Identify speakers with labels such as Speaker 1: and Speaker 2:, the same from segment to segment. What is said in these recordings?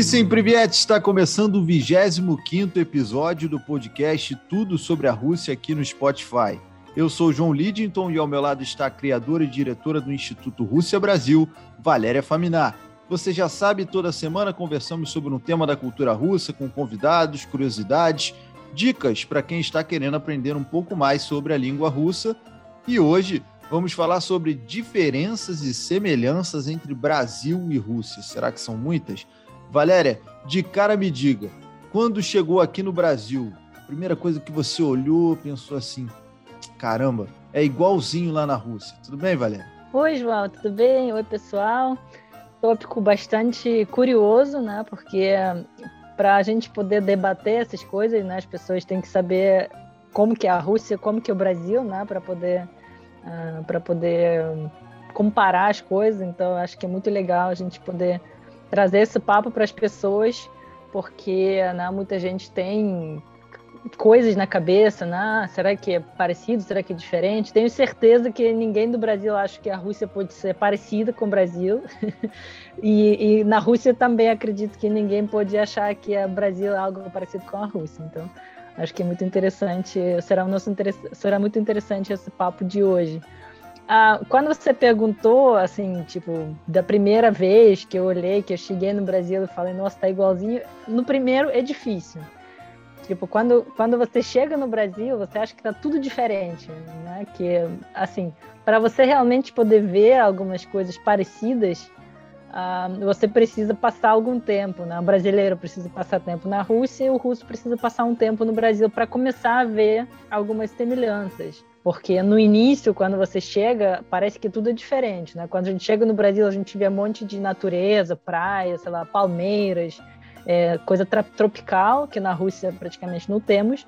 Speaker 1: Listen Privet está começando o 25 episódio do podcast Tudo sobre a Rússia aqui no Spotify. Eu sou João Lidington e ao meu lado está a criadora e diretora do Instituto Rússia Brasil, Valéria Faminar. Você já sabe, toda semana conversamos sobre um tema da cultura russa com convidados, curiosidades, dicas para quem está querendo aprender um pouco mais sobre a língua russa. E hoje vamos falar sobre diferenças e semelhanças entre Brasil e Rússia. Será que são muitas? Valéria, de cara me diga, quando chegou aqui no Brasil, primeira coisa que você olhou, pensou assim, caramba, é igualzinho lá na Rússia. Tudo bem, Valéria?
Speaker 2: Oi, João, tudo bem? Oi, pessoal. Tópico bastante curioso, né? Porque para a gente poder debater essas coisas, né, as pessoas têm que saber como que é a Rússia, como que é o Brasil, né, para poder uh, ah, para poder comparar as coisas. Então, acho que é muito legal a gente poder trazer esse papo para as pessoas, porque né, muita gente tem coisas na cabeça, né? Será que é parecido? Será que é diferente? Tenho certeza que ninguém do Brasil acha que a Rússia pode ser parecida com o Brasil. e, e, na Rússia também acredito que ninguém pode achar que o Brasil é algo parecido com a Rússia. Então, acho que é muito interessante. Será, um nosso, será muito interessante esse papo de hoje. Ah, quando você perguntou, assim, tipo, da primeira vez que eu olhei, que eu cheguei no Brasil e falei, nossa, tá igualzinho, no primeiro é difícil. Tipo, quando, quando você chega no Brasil, você acha que tá tudo diferente, né? Que, assim, para você realmente poder ver algumas coisas parecidas, ah, você precisa passar algum tempo, né? O brasileiro precisa passar tempo na Rússia e o russo precisa passar um tempo no Brasil para começar a ver algumas semelhanças. Porque no início, quando você chega, parece que tudo é diferente, né? Quando a gente chega no Brasil, a gente vê um monte de natureza, praia, sei lá, palmeiras, é, coisa tropical, que na Rússia praticamente não temos.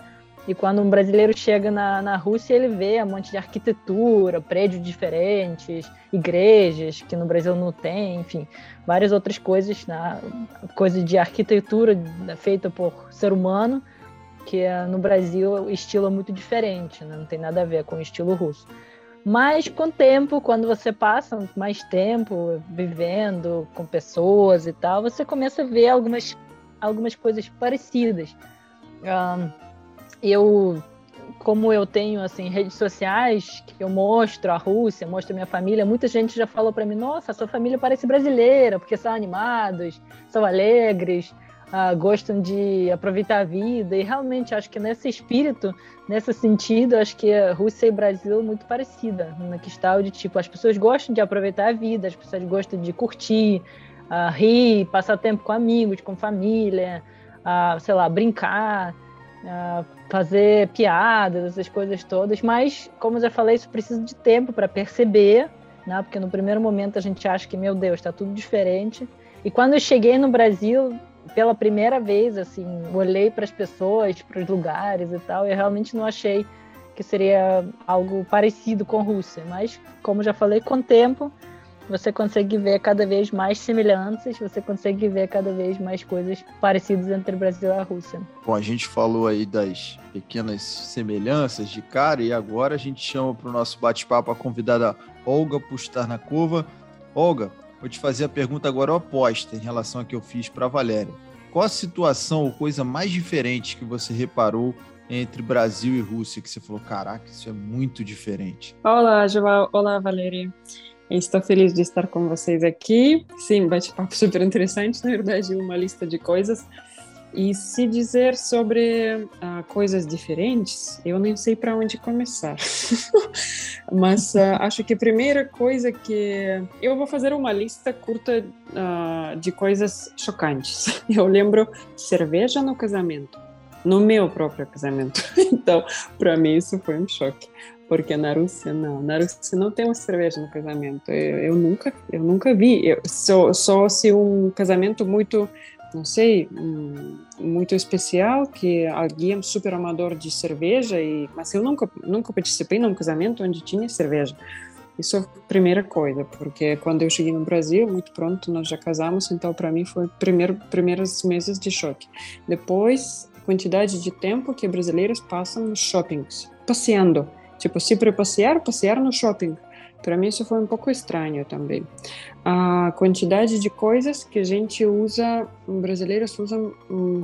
Speaker 2: E quando um brasileiro chega na, na Rússia, ele vê um monte de arquitetura, prédios diferentes, igrejas que no Brasil não tem, enfim, várias outras coisas, né? coisa de arquitetura feita por ser humano que é, no Brasil o estilo é muito diferente, né? não tem nada a ver com o estilo russo. Mas com o tempo, quando você passa mais tempo vivendo com pessoas e tal, você começa a ver algumas, algumas coisas parecidas. Um, eu, como eu tenho assim redes sociais que eu mostro a Rússia, mostro a minha família, muita gente já falou para mim: "Nossa, sua família parece brasileira, porque são animados, são alegres" uh, gostam de aproveitar a vida e realmente acho que nesse espírito, nesse sentido, acho que a Rússia e Brasil é muito parecida na questão de tipo as pessoas gostam de aproveitar a vida, as pessoas gostam de curtir, uh, rir, passar tempo com amigos, com família, uh, sei lá, brincar. Uh, fazer piadas, essas coisas todas, mas, como eu já falei, isso precisa de tempo para perceber, né? porque no primeiro momento a gente acha que, meu Deus, está tudo diferente. E quando eu cheguei no Brasil, pela primeira vez, assim, olhei para as pessoas, para os lugares e tal, e eu realmente não achei que seria algo parecido com Rússia. Mas, como já falei, com o tempo você consegue ver cada vez mais semelhanças, você consegue ver cada vez mais coisas parecidas entre o Brasil e a Rússia.
Speaker 1: Bom, a gente falou aí das pequenas semelhanças de cara e agora a gente chama para o nosso bate-papo a convidada Olga Pustarnakova. Olga, Vou te fazer a pergunta agora oposta em relação a que eu fiz para a Valéria. Qual a situação ou coisa mais diferente que você reparou entre Brasil e Rússia que você falou, caraca, isso é muito diferente?
Speaker 3: Olá, João. Olá, Valéria. Estou feliz de estar com vocês aqui. Sim, bate-papo super interessante, na verdade, uma lista de coisas. E se dizer sobre uh, coisas diferentes, eu nem sei para onde começar. Mas uh, acho que a primeira coisa que. Eu vou fazer uma lista curta uh, de coisas chocantes. Eu lembro cerveja no casamento, no meu próprio casamento. Então, para mim, isso foi um choque. Porque na Rússia, não. Na Rússia não tem uma cerveja no casamento. Eu, eu nunca, eu nunca vi. Eu, só, só se um casamento muito não sei, muito especial, que alguém é super amador de cerveja, e, mas eu nunca, nunca participei num casamento onde tinha cerveja. Isso é a primeira coisa, porque quando eu cheguei no Brasil, muito pronto, nós já casamos, então para mim foi primeiro primeiros meses de choque. Depois, quantidade de tempo que brasileiros passam nos shoppings, passeando. Tipo, se para passear, passear no shopping. Para mim isso foi um pouco estranho também. A quantidade de coisas que a gente usa, brasileiros usam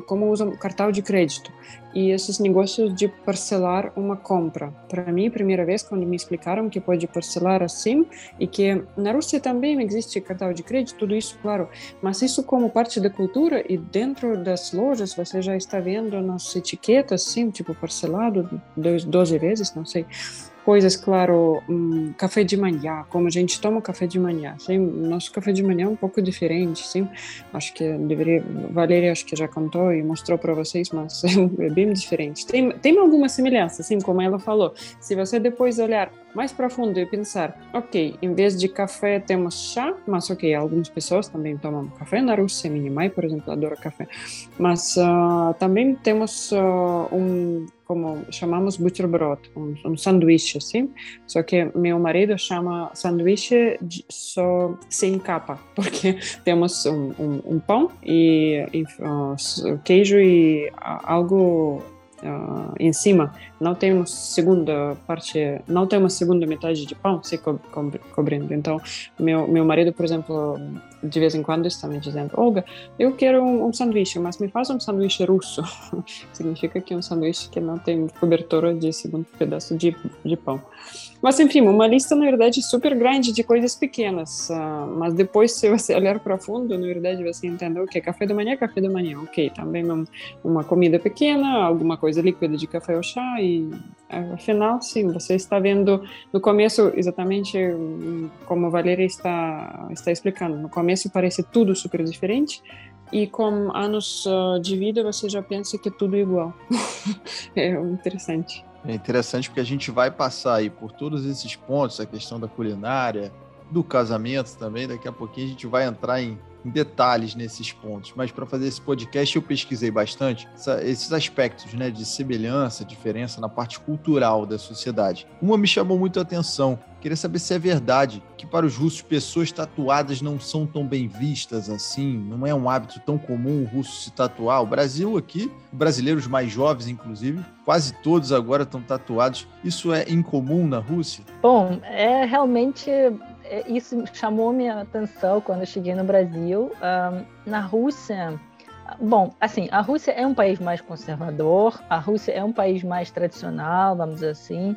Speaker 3: como usam cartão de crédito e esses negócios de parcelar uma compra. Para mim, primeira vez quando me explicaram que pode parcelar assim e que na Rússia também existe cartão de crédito, tudo isso, claro, mas isso como parte da cultura e dentro das lojas você já está vendo nas etiquetas, assim, tipo parcelado 12 vezes, não sei coisas, claro, um, café de manhã, como a gente toma café de manhã. Sim, nosso café de manhã é um pouco diferente, sim. Acho que deveria, Valéria acho que já contou e mostrou para vocês, mas é bem diferente. Tem, tem alguma semelhança, assim, como ela falou. Se você depois olhar mais profundo e pensar, ok, em vez de café temos chá, mas ok, algumas pessoas também tomam café na Rússia, minha mãe, por exemplo, adora café, mas uh, também temos uh, um, como chamamos buterbrot, um, um sanduíche, assim, só que meu marido chama sanduíche de, só sem capa, porque temos um, um, um pão e, e uh, queijo e algo uh, em cima, não tem uma segunda parte, não tem uma segunda metade de pão se co co cobrindo. Então, meu, meu marido, por exemplo, de vez em quando está me dizendo, Olga, eu quero um, um sanduíche, mas me faz um sanduíche russo. Significa que é um sanduíche que não tem cobertura de segundo pedaço de, de pão. Mas, enfim, uma lista, na verdade, super grande de coisas pequenas. Uh, mas depois, se você olhar para fundo, na verdade, você entendeu que café da manhã é café da manhã. Ok, também uma, comida pequena, alguma coisa líquida de café ou chá. E, afinal, sim, você está vendo no começo, exatamente como a Valéria está, está explicando. No começo parece tudo super diferente. E com anos uh, de vida, você já pensa que é tudo igual. é interessante.
Speaker 1: É interessante porque a gente vai passar aí por todos esses pontos, a questão da culinária, do casamento também. Daqui a pouquinho a gente vai entrar em, detalhes nesses pontos. Mas para fazer esse podcast eu pesquisei bastante essa, esses aspectos né, de semelhança, diferença na parte cultural da sociedade. Uma me chamou muito a atenção, Queria saber se é verdade que para os russos pessoas tatuadas não são tão bem vistas assim, não é um hábito tão comum o russo se tatuar. O Brasil aqui, brasileiros mais jovens inclusive, quase todos agora estão tatuados. Isso é incomum na Rússia?
Speaker 2: Bom, é realmente isso chamou minha atenção quando eu cheguei no Brasil. Um, na Rússia, bom, assim, a Rússia é um país mais conservador, a Rússia é um país mais tradicional, vamos dizer assim.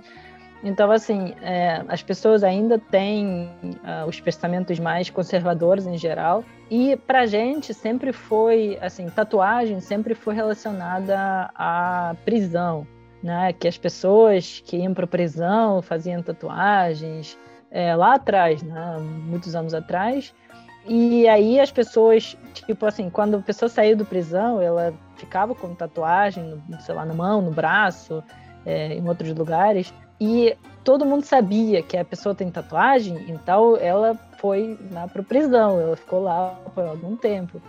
Speaker 2: Então, assim, é, as pessoas ainda têm uh, os pensamentos mais conservadores em geral. E para gente sempre foi, assim, tatuagem sempre foi relacionada à prisão, né? Que as pessoas que iam para prisão faziam tatuagens é, lá atrás, né? Muitos anos atrás. E aí as pessoas, tipo assim, quando a pessoa saiu do prisão, ela ficava com tatuagem, sei lá, na mão, no braço, é, em outros lugares. E todo mundo sabia que a pessoa tem tatuagem, então ela foi lá para prisão, ela ficou lá por algum tempo.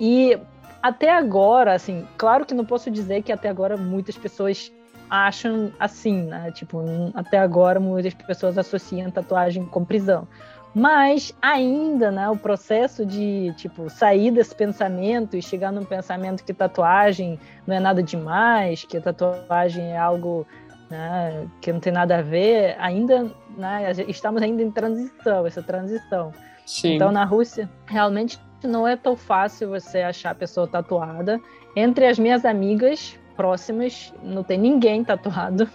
Speaker 2: E até agora, assim, claro que não posso dizer que até agora muitas pessoas acham assim, né? Tipo, até agora muitas pessoas associam tatuagem com prisão. Mas ainda, né, o processo de, tipo, sair desse pensamento e chegar num pensamento que tatuagem não é nada demais, que a tatuagem é algo né, que não tem nada a ver, ainda né, estamos ainda em transição, essa transição. Sim. Então, na Rússia, realmente não é tão fácil você achar a pessoa tatuada. Entre as minhas amigas próximas, não tem ninguém tatuado.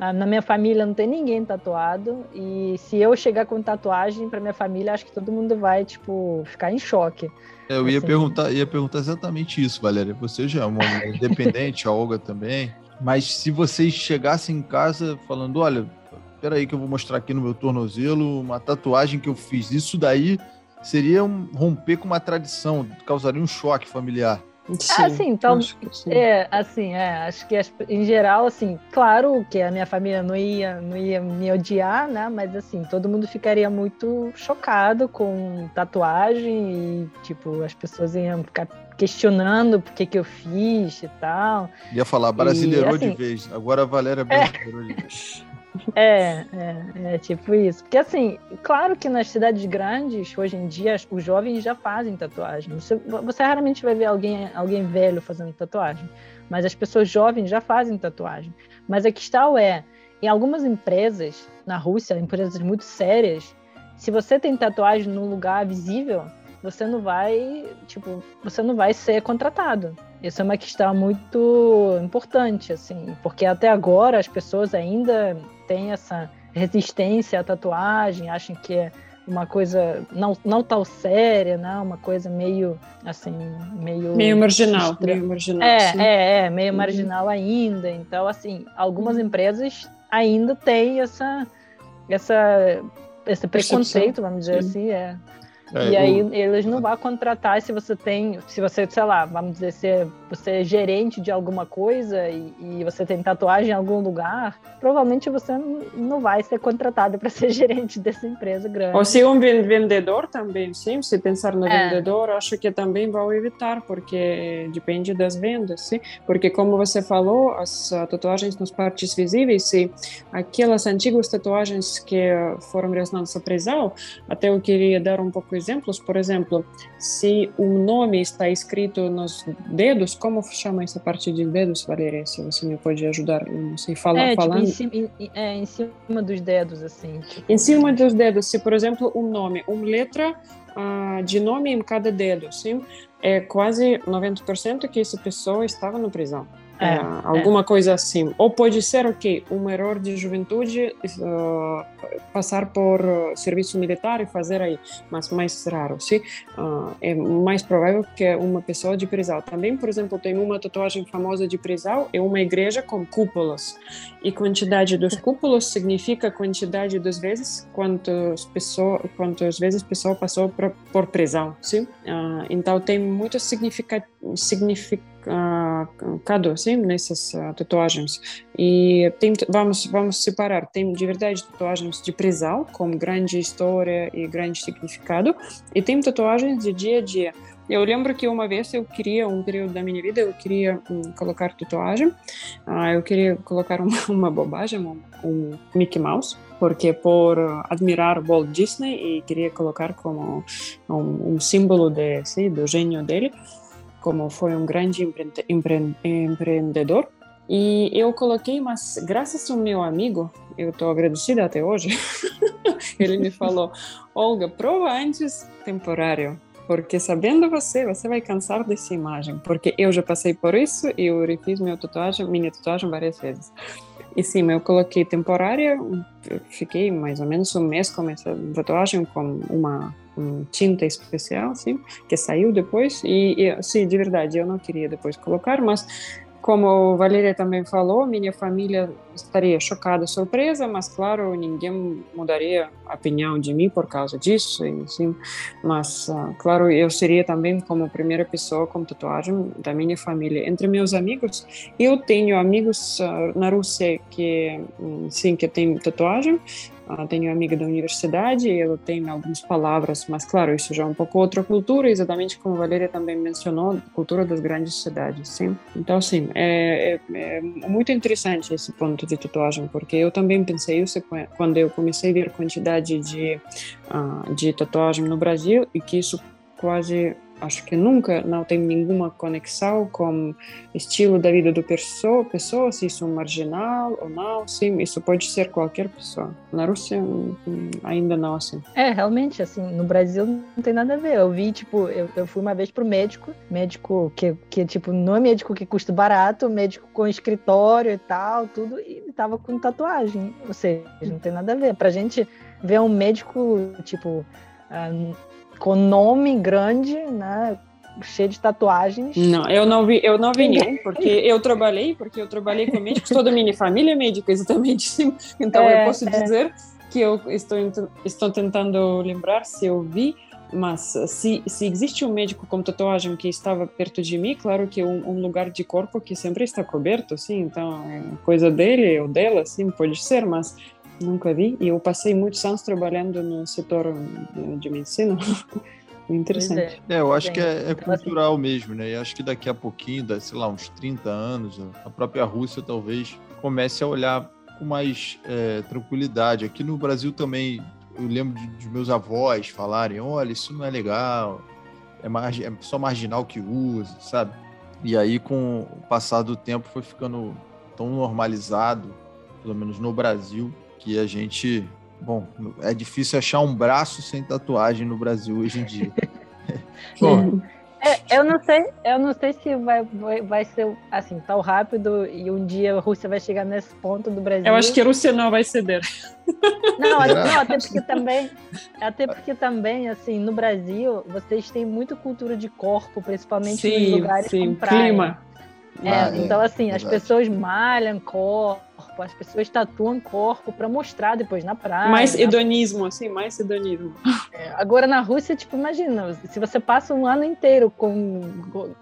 Speaker 2: Ah, na minha família não tem ninguém tatuado. E se eu chegar com tatuagem para minha família, acho que todo mundo vai, tipo, ficar em choque.
Speaker 1: Eu ia, assim. perguntar, ia perguntar exatamente isso, Valéria. Você já é uma independente, a Olga também. Mas se vocês chegassem em casa falando, olha, peraí que eu vou mostrar aqui no meu tornozelo uma tatuagem que eu fiz, isso daí seria um, romper com uma tradição, causaria um choque familiar.
Speaker 2: Sim, assim, então, é, assim, é, acho que em geral, assim, claro que a minha família não ia, não ia me odiar, né? Mas assim, todo mundo ficaria muito chocado com tatuagem e, tipo, as pessoas iam ficar questionando por que, que eu fiz e tal.
Speaker 1: Ia falar, brasileirou assim, de vez. Agora a Valéria brasileirou é, de vez.
Speaker 2: É, é, é tipo isso. Porque assim, claro que nas cidades grandes, hoje em dia, os jovens já fazem tatuagem. Você, você raramente vai ver alguém, alguém velho fazendo tatuagem. Mas as pessoas jovens já fazem tatuagem. Mas a questão é, em algumas empresas na Rússia, empresas muito sérias, se você tem tatuagem num lugar visível, você não vai, tipo, você não vai ser contratado. Isso é uma questão muito importante, assim, porque até agora as pessoas ainda têm essa resistência à tatuagem, acham que é uma coisa não, não tão séria, né? Uma coisa meio assim, meio
Speaker 3: meio marginal, meio marginal.
Speaker 2: É, é, é, meio uhum. marginal ainda. Então, assim, algumas empresas ainda têm essa essa esse preconceito, vamos dizer Sim. assim, é. É, e aí o... eles não vão contratar se você tem, se você, sei lá, vamos dizer, se você é gerente de alguma coisa e, e você tem tatuagem em algum lugar, provavelmente você não vai ser contratado para ser gerente dessa empresa grande.
Speaker 3: Ou se um vendedor também, sim, se pensar no é. vendedor, acho que também vão evitar, porque depende das vendas, sim? Porque como você falou, as tatuagens nas partes visíveis, se aquelas antigas tatuagens que foram à prisão, até eu queria dar um pouco exemplos, por exemplo, se o nome está escrito nos dedos, como chama essa parte de dedos, Valéria? Se você me pode ajudar, não sei, fala,
Speaker 2: é,
Speaker 3: falando.
Speaker 2: Tipo, em, cima, em, é, em cima dos dedos, assim.
Speaker 3: Tipo... Em cima dos dedos, se, por exemplo, um nome, uma letra uh, de nome em cada dedo, sim, é quase 90% que essa pessoa estava na prisão. É, é, alguma é. coisa assim. Ou pode ser, ok, um erro de juventude, uh, passar por uh, serviço militar e fazer aí, mas mais raro, sim? Uh, é mais provável que uma pessoa de prisão. Também, por exemplo, tem uma tatuagem famosa de prisão, é uma igreja com cúpulas. E quantidade dos cúpulas significa quantidade das vezes quantas pessoas, quantas vezes a pessoa passou por, por prisão, sim? então tem muito significado, significado cada sim, nessas tatuagens. E tem, vamos, vamos separar, tem de verdade tatuagens de prisão, com grande história e grande significado, e tem tatuagens de dia a dia. Eu lembro que uma vez eu queria, um período da minha vida, eu queria um, colocar tatuagem, uh, eu queria colocar uma, uma bobagem, um, um Mickey Mouse, porque por admirar Walt Disney e queria colocar como um, um símbolo de, sim, do gênio dele como foi um grande empre empre empreendedor. E eu coloquei, mas graças ao meu amigo, eu estou agradecida até hoje, ele me falou: Olga, prova antes temporário, porque sabendo você, você vai cansar dessa imagem, porque eu já passei por isso e eu refiz minha tatuagem, minha tatuagem várias vezes. E sim, eu coloquei temporária, fiquei mais ou menos um mês com essa tatuagem, com uma tinta especial, sim, que saiu depois. E, e, sim, de verdade, eu não queria depois colocar, mas como Valéria também falou, minha família estaria chocada, surpresa, mas claro, ninguém mudaria a opinião de mim por causa disso, sim. Mas uh, claro, eu seria também como primeira pessoa com tatuagem da minha família. Entre meus amigos, eu tenho amigos uh, na Rússia que sim que tem tatuagem, tenho amiga da universidade, ela tem algumas palavras, mas claro, isso já é um pouco outra cultura, exatamente como a Valéria também mencionou, cultura das grandes cidades, sim. Então, sim, é, é, é, muito interessante esse ponto de tatuagem, porque eu também pensei isso quando eu comecei a ver quantidade de, uh, de tatuagem no Brasil e que isso quase acho que nunca não tem nenhuma conexão com estilo da vida do pessoa, pessoa, se isso é marginal ou não, sim, isso pode ser qualquer pessoa. Na Rússia hum, ainda não assim.
Speaker 2: É, realmente, assim, no Brasil não tem nada a ver. Eu vi, tipo, eu, eu fui uma vez pro médico, médico que, que, tipo, não é médico que custa barato, médico com escritório e tal, tudo, e tava com tatuagem. Ou seja, não tem nada a ver. Pra gente ver um médico, tipo, ah, com nome grande, né? Cheio de tatuagens.
Speaker 3: Não, eu não vi, eu não vi nenhum, porque eu trabalhei, porque eu trabalhei com médicos, toda a minha família é médica, exatamente. Então é, eu posso é. dizer que eu estou, estou tentando lembrar se eu vi, mas se, se existe um médico com tatuagem que estava perto de mim, claro que um, um lugar de corpo que sempre está coberto, sim, então é coisa dele ou dela, sim, pode ser, mas Nunca vi. E eu passei muitos anos trabalhando no setor de medicina. Interessante.
Speaker 1: É. é. eu acho que é, é cultural mesmo, né? E acho que daqui a pouquinho, sei lá, uns 30 anos, a própria Rússia talvez comece a olhar com mais é, tranquilidade. Aqui no Brasil também, eu lembro de, de, meus avós falarem: olha, isso não é legal, é, margi é só marginal que usa, sabe? E aí, com o passar do tempo, foi ficando tão normalizado pelo menos no Brasil, que a gente. Bom, é difícil achar um braço sem tatuagem no Brasil hoje em dia.
Speaker 2: bom, é, eu não sei, eu não sei se vai, vai, vai, ser assim tão rápido e um dia a Rússia vai chegar nesse ponto do Brasil.
Speaker 3: Eu acho que a Rússia não vai ceder.
Speaker 2: Não, não, até porque também, até porque também assim no Brasil vocês têm muita cultura de corpo, principalmente sim, nos lugares sim, com praia. clima. É, ah, então assim as pessoas malham corpo corpo, as pessoas tatuam corpo para mostrar depois na praia.
Speaker 3: Mais hedonismo, assim, mais hedonismo.
Speaker 2: É, agora na Rússia, tipo, imagina, se você passa um ano inteiro com,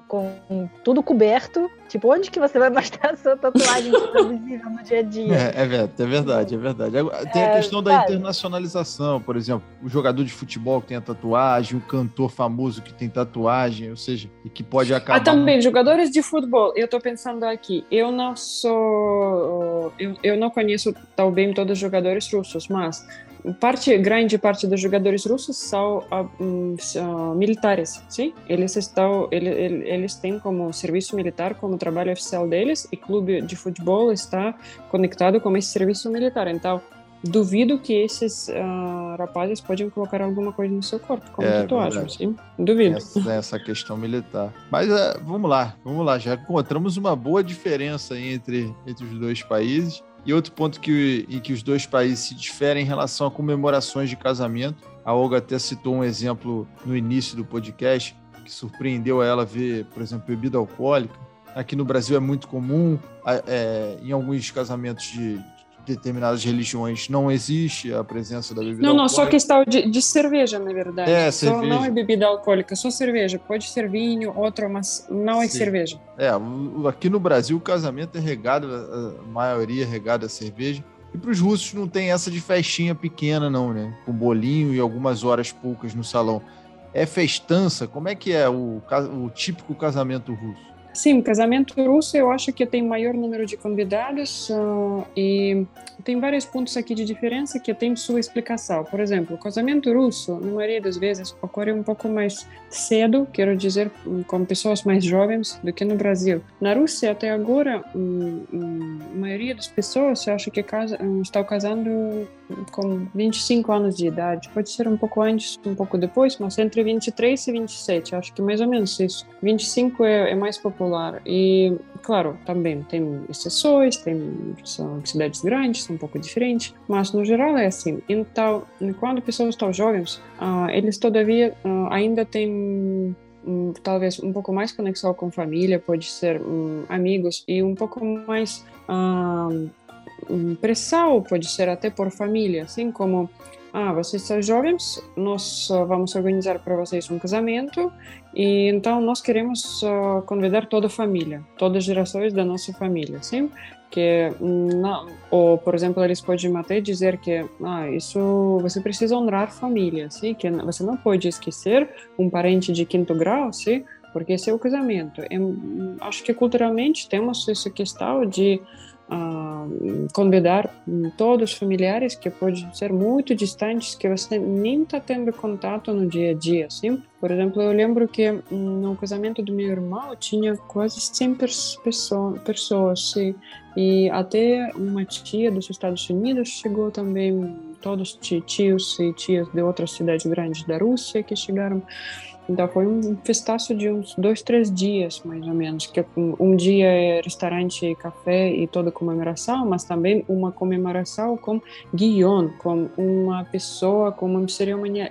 Speaker 2: com, tudo coberto, tipo, onde que você vai mostrar a sua tatuagem visível no dia a dia?
Speaker 1: É, é, verdade, é verdade, é verdade. Tem a é, questão da internacionalização, por exemplo, o jogador de futebol que tem a tatuagem, o cantor famoso que tem tatuagem, ou seja, e que pode acabar...
Speaker 3: Ah, também, jogadores de futebol, eu tô pensando aqui, eu não sou eu, eu não conheço tão bem todos os jogadores russos, mas parte grande parte dos jogadores russos são uh, militares, sim? Eles estão, ele, eles têm como serviço militar como trabalho oficial deles e clube de futebol está conectado com esse serviço militar. Então duvido que esses uh, rapazes podem colocar alguma coisa no seu corpo, como é, tatuagem, sim? Duvido.
Speaker 1: Essa, essa questão militar. Mas uh, vamos lá, vamos lá. Já encontramos uma boa diferença entre, entre os dois países. E outro ponto que, em que os dois países se diferem em relação a comemorações de casamento. A Olga até citou um exemplo no início do podcast que surpreendeu ela ver, por exemplo, bebida alcoólica. Aqui no Brasil é muito comum, é, em alguns casamentos de, determinadas religiões não existe a presença da bebida
Speaker 3: não,
Speaker 1: alcoólica. Não,
Speaker 3: só questão de, de cerveja, na verdade. É, só cerveja. Não é bebida alcoólica, só cerveja. Pode ser vinho, outro, mas não é Sim. cerveja.
Speaker 1: É, aqui no Brasil o casamento é regado, a maioria é regada a cerveja. E para os russos não tem essa de festinha pequena, não, né? Com bolinho e algumas horas poucas no salão. É festança? Como é que é o, o típico casamento russo?
Speaker 3: Sim, casamento russo eu acho que tem maior número de convidados uh, e tem vários pontos aqui de diferença que tem sua explicação. Por exemplo, casamento russo, na maioria das vezes, ocorre um pouco mais cedo, quero dizer, com pessoas mais jovens do que no Brasil. Na Rússia, até agora, um, um, a maioria das pessoas, eu acho que casa, estão casando com 25 anos de idade. Pode ser um pouco antes, um pouco depois, mas entre 23 e 27, acho que mais ou menos isso. 25 é, é mais popular. E, claro, também tem exceções, tem são cidades grandes, são um pouco diferentes, mas no geral é assim. Então, quando pessoas estão jovens, uh, eles todavia uh, ainda têm um, talvez um pouco mais conexão com família, pode ser um, amigos e um pouco mais uh, pressão, pode ser até por família, assim como ah, vocês são jovens, nós vamos organizar para vocês um casamento e então nós queremos uh, convidar toda a família, todas as gerações da nossa família, sim? Que não, ou por exemplo eles podem até dizer que ah, isso você precisa honrar família, sim? Que você não pode esquecer um parente de quinto grau, sim? Porque esse é o casamento. É, acho que culturalmente temos essa questão de convidar todos os familiares que podem ser muito distantes, que você nem está tendo contato no dia a dia, assim. Por exemplo, eu lembro que no casamento do meu irmão tinha quase 100 pessoas, pessoas e até uma tia dos Estados Unidos chegou também, todos tios e tias de outras cidades grandes da Rússia que chegaram. Então foi um festaço de uns dois, três dias, mais ou menos. Que um dia é restaurante, café e toda comemoração, mas também uma comemoração com guion, com uma pessoa, com uma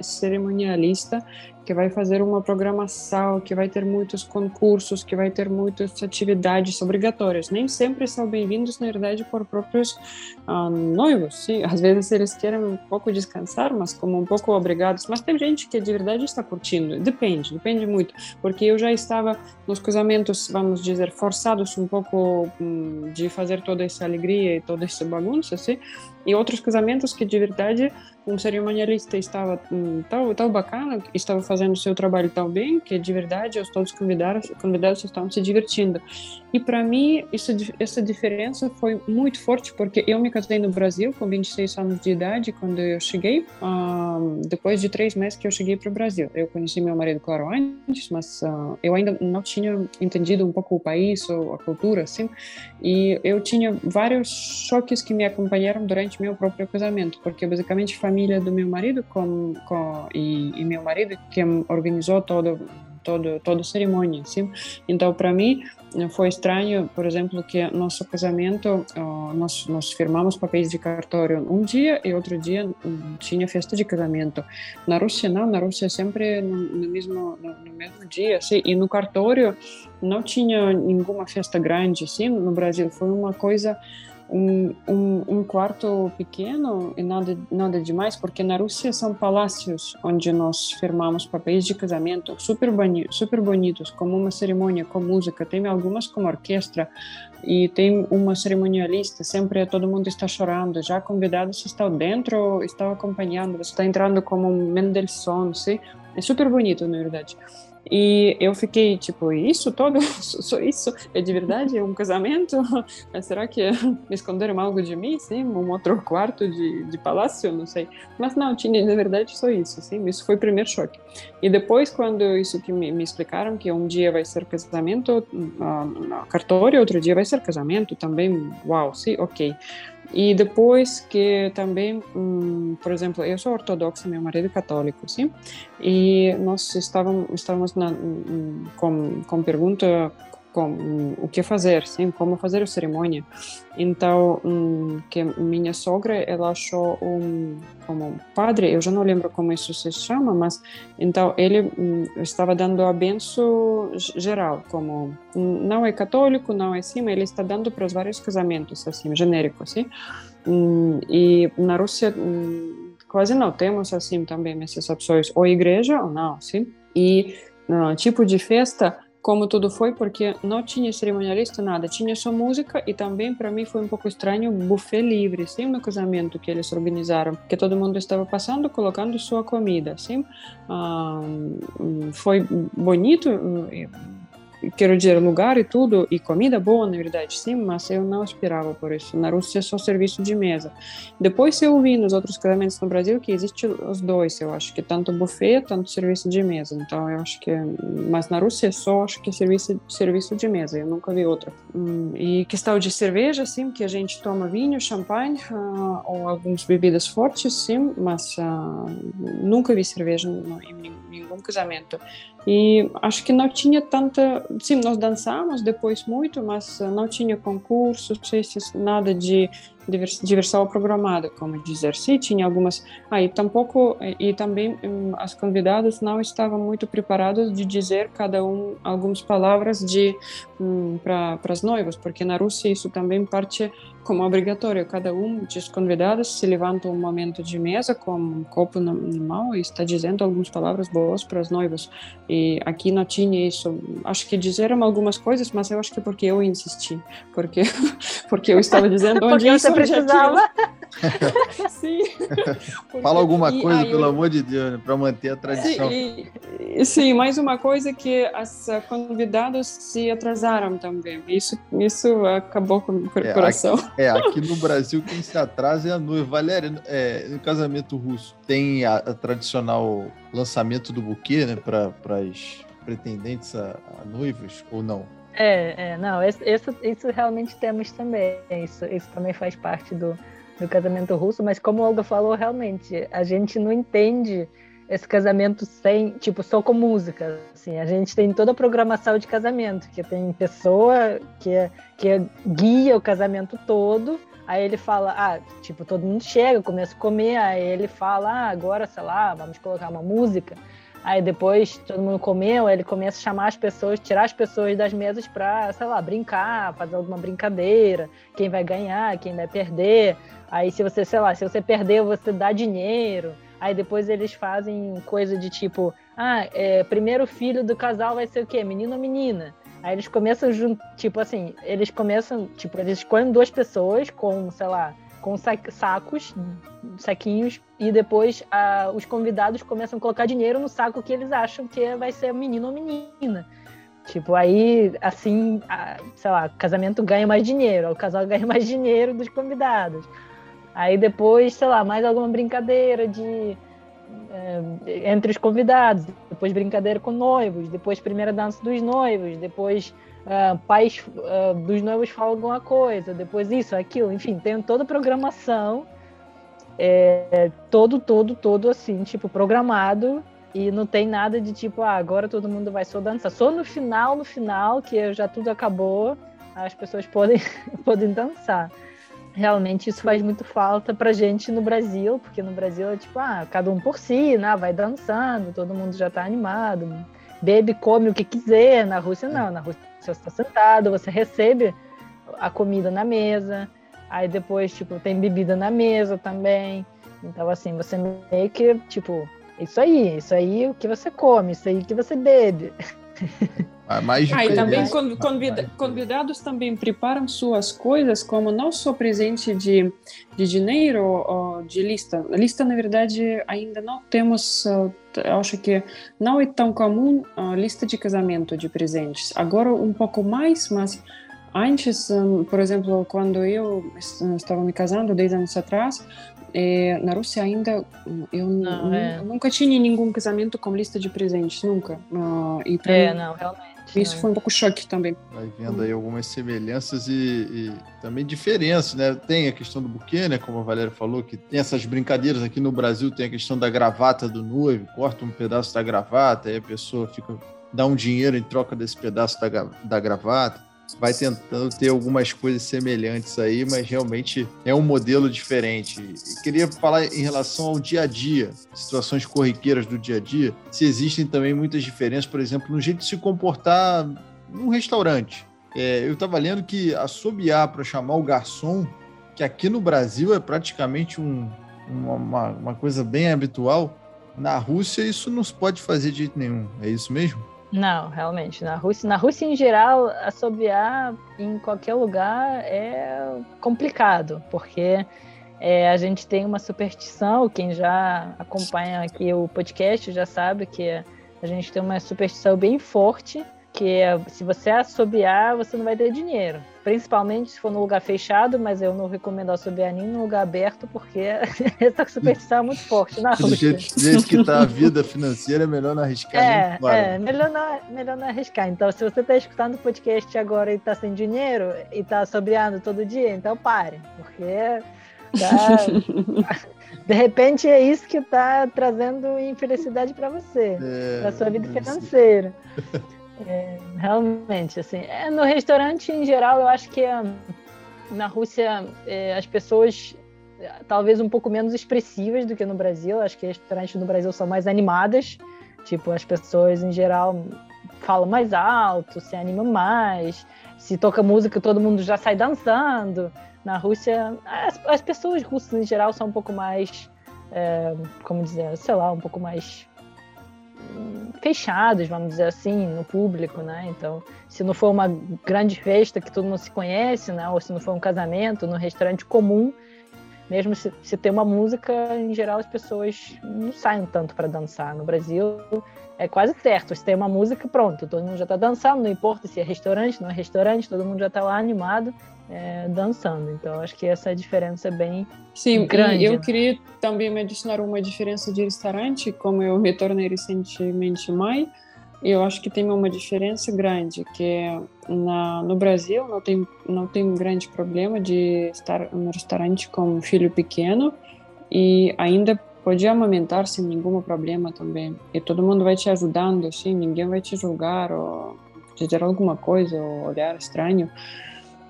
Speaker 3: cerimonialista que vai fazer uma programação, que vai ter muitos concursos, que vai ter muitas atividades obrigatórias. Nem sempre são bem-vindos, na verdade, por próprios ah, noivos. Sim? Às vezes eles querem um pouco descansar, mas como um pouco obrigados. Mas tem gente que de verdade está curtindo. Depende, depende muito. Porque eu já estava nos casamentos, vamos dizer, forçados um pouco hum, de fazer toda essa alegria e toda essa bagunça, assim, e outros casamentos que de verdade um cerimonialista estava hum, tão, tão bacana, estava fazendo fazendo o seu trabalho tão bem que de verdade os todos convidados convidados estão se divertindo. E para mim isso, essa diferença foi muito forte porque eu me casei no Brasil com 26 anos de idade quando eu cheguei. Uh, depois de três meses que eu cheguei para o Brasil, eu conheci meu marido claro antes, mas uh, eu ainda não tinha entendido um pouco o país ou a cultura assim. E eu tinha vários choques que me acompanharam durante meu próprio casamento, porque basicamente a família do meu marido com, com e, e meu marido que organizou todo todo toda a cerimônia, assim. Então, para mim, foi estranho, por exemplo, que nosso casamento, nós, nós firmamos papéis de cartório um dia e outro dia tinha festa de casamento. Na Rússia não, na Rússia sempre no, no mesmo no, no, mesmo dia, assim, e no cartório não tinha nenhuma festa grande, assim. No Brasil foi uma coisa um, um, um, quarto pequeno e nada, nada demais, porque na Rússia são palácios onde nós firmamos papéis de casamento super, boni super bonitos, como uma cerimônia com música. Tem algumas com orquestra e tem uma cerimonialista. Sempre todo mundo está chorando. Já convidados estão dentro, estão acompanhando. Você está entrando como um Mendelssohn, sim? É super bonito, na verdade. E eu fiquei tipo, isso todo? Só isso? É de verdade? É um casamento? Será que esconderam algo de mim? Sim, um outro quarto de, de palácio? Não sei. Mas não, tinha de verdade só isso. Sim, isso foi o primeiro choque. E depois, quando isso que me, me explicaram, que um dia vai ser casamento uh, cartório, outro dia vai ser casamento também, uau, sim, ok. E depois que também, hum, por exemplo, eu sou ortodoxa, meu marido é católico, sim? E nós estávamos, estávamos na, hum, com, com pergunta com o que fazer, sim, como fazer a cerimônia. Então, um, que minha sogra, ela achou um como padre, eu já não lembro como isso se chama, mas então ele um, estava dando a benção geral, como não é católico, não é assim, mas ele está dando para os vários casamentos, assim, genérico, assim. e na Rússia quase não temos assim também essas opções, ou igreja ou não, sim. E tipo de festa como tudo foi, porque não tinha cerimonialista, nada, tinha só música e também para mim foi um pouco estranho buffet livre, sim, no casamento que eles organizaram, que todo mundo estava passando, colocando sua comida, sim. Ah, foi bonito, quero dizer, lugar e tudo, e comida boa, na verdade, sim, mas eu não esperava por isso. Na Rússia é só serviço de mesa. Depois eu vi nos outros casamentos no Brasil que existe os dois, eu acho que tanto buffet, tanto serviço de mesa. Então eu acho que, mas na Rússia é só acho que serviço serviço de mesa, eu nunca vi outra. Hum, e questão de cerveja, sim, que a gente toma vinho, champanhe uh, ou algumas bebidas fortes, sim, mas uh, nunca vi cerveja em nenhum casamento. E acho que não tinha tanta. Sim, nós dançamos depois muito, mas não tinha concursos, nada de diversão programada, como dizer. Sim, tinha algumas. Ah, e tampouco. E também hum, as convidadas não estavam muito preparadas de dizer cada um algumas palavras de hum, para as noivas, porque na Rússia isso também parte como obrigatório. Cada um dos convidados se levanta um momento de mesa com um copo na, mão e está dizendo algumas palavras boas para as noivas. E aqui não tinha isso. Acho que disseram algumas coisas, mas eu acho que porque eu insisti, porque porque eu estava dizendo onde
Speaker 2: isso precisava.
Speaker 3: sim.
Speaker 1: Porque, Fala alguma coisa, pelo eu... amor de Deus, né, para manter a tradição.
Speaker 3: Sim, e, sim, mais uma coisa que as convidadas se atrasaram também. Isso isso acabou com o é, coração.
Speaker 1: Aqui, é, aqui no Brasil quem se atrasa é a noiva. Valéria, é, no casamento russo tem a, a tradicional lançamento do buquê, né, para as pretendentes a, a noivas ou não?
Speaker 2: É, é não, isso, isso realmente temos também. Isso, isso também faz parte do, do casamento russo, mas como o Olga falou, realmente, a gente não entende esse casamento sem, tipo, só com música. Assim, a gente tem toda a programação de casamento, que tem pessoa que, é, que é, guia o casamento todo. Aí ele fala, ah, tipo, todo mundo chega, começa a comer, aí ele fala, ah, agora, sei lá, vamos colocar uma música. Aí depois todo mundo comeu, ele começa a chamar as pessoas, tirar as pessoas das mesas para, sei lá, brincar, fazer alguma brincadeira, quem vai ganhar, quem vai perder. Aí se você, sei lá, se você perder, você dá dinheiro. Aí depois eles fazem coisa de tipo, ah, é, primeiro filho do casal vai ser o quê? Menino ou menina? Aí eles começam, tipo assim, eles começam, tipo, eles escolhem duas pessoas com, sei lá, com sacos, saquinhos, e depois os convidados começam a colocar dinheiro no saco que eles acham que vai ser menino ou menina. Tipo, aí, assim, sei lá, o casamento ganha mais dinheiro, o casal ganha mais dinheiro dos convidados. Aí depois, sei lá, mais alguma brincadeira de é, entre os convidados, depois brincadeira com noivos, depois primeira dança dos noivos, depois uh, pais uh, dos noivos falam alguma coisa, depois isso, aquilo, enfim, tem toda a programação, é, todo, todo, todo assim, tipo, programado e não tem nada de tipo, ah, agora todo mundo vai só dançar. Só no final, no final, que já tudo acabou, as pessoas podem, podem dançar. Realmente isso faz muito falta pra gente no Brasil, porque no Brasil é tipo, ah, cada um por si, né? vai dançando, todo mundo já tá animado, bebe, come o que quiser. Na Rússia não, na Rússia você está sentado, você recebe a comida na mesa, aí depois, tipo, tem bebida na mesa também. Então, assim, você meio que, tipo, isso aí, isso aí o que você come, isso aí que você bebe.
Speaker 3: Ah, mais ah, e também convida, convidados também preparam suas coisas como não só presente de, de dinheiro ou de lista. Lista, na verdade, ainda não temos, eu acho que não é tão comum a lista de casamento de presentes. Agora um pouco mais, mas antes, por exemplo, quando eu estava me casando, 10 anos atrás, é, na Rússia ainda eu não, é. nunca tinha nenhum casamento com lista de presentes, nunca.
Speaker 2: E é, mim, não, realmente.
Speaker 3: Isso foi um pouco choque também.
Speaker 1: Vai vendo aí algumas semelhanças e, e, também diferenças, né? Tem a questão do buquê, né? Como a Valéria falou, que tem essas brincadeiras aqui no Brasil, tem a questão da gravata do noivo, corta um pedaço da gravata, aí a pessoa fica dá um dinheiro em troca desse pedaço da, da gravata vai tentando ter algumas coisas semelhantes aí, mas realmente é um modelo diferente. E queria falar em relação ao dia a dia, situações corriqueiras do dia a dia, se existem também muitas diferenças, por exemplo, no jeito de se comportar num restaurante. É, eu estava lendo que assobiar para chamar o garçom, que aqui no Brasil é praticamente um, uma, uma coisa bem habitual, na Rússia isso não se pode fazer de jeito nenhum. É isso mesmo?
Speaker 2: Não, realmente. Na Rússia, na Rússia em geral, assobiar em qualquer lugar é complicado, porque é, a gente tem uma superstição. Quem já acompanha aqui o podcast já sabe que a gente tem uma superstição bem forte que se você assobiar, você não vai ter dinheiro. Principalmente se for no lugar fechado, mas eu não recomendo assobiar nem no lugar aberto, porque essa superstição é muito forte na
Speaker 1: Do jeito, jeito que está a vida financeira, é melhor não arriscar.
Speaker 2: É, é melhor, não, melhor não arriscar. Então, se você está escutando o podcast agora e está sem dinheiro e está assobiando todo dia, então pare, porque tá, de repente é isso que está trazendo infelicidade para você, é, para sua vida financeira. É, realmente, assim, é, no restaurante em geral, eu acho que é, na Rússia é, as pessoas é, talvez um pouco menos expressivas do que no Brasil. Acho que restaurantes no Brasil são mais animadas. Tipo, as pessoas em geral falam mais alto, se animam mais. Se toca música, todo mundo já sai dançando. Na Rússia, as, as pessoas russas em geral são um pouco mais, é, como dizer, sei lá, um pouco mais fechados, vamos dizer assim, no público, né? Então, se não for uma grande festa que todo mundo se conhece, né? Ou se não for um casamento, num restaurante comum, mesmo se, se tem uma música, em geral as pessoas não saem tanto para dançar. No Brasil é quase certo, se tem uma música, pronto, todo mundo já está dançando, não importa se é restaurante, não é restaurante, todo mundo já está lá animado é, dançando. Então, acho que essa diferença é bem
Speaker 3: Sim,
Speaker 2: grande.
Speaker 3: eu né? queria também me adicionar uma diferença de restaurante, como eu retornei recentemente em maio, eu acho que tem uma diferença grande, que na, no Brasil não tem, não tem um grande problema de estar no restaurante com um filho pequeno e ainda pode amamentar sem nenhum problema também. E todo mundo vai te ajudando, assim, ninguém vai te julgar ou dizer alguma coisa ou olhar estranho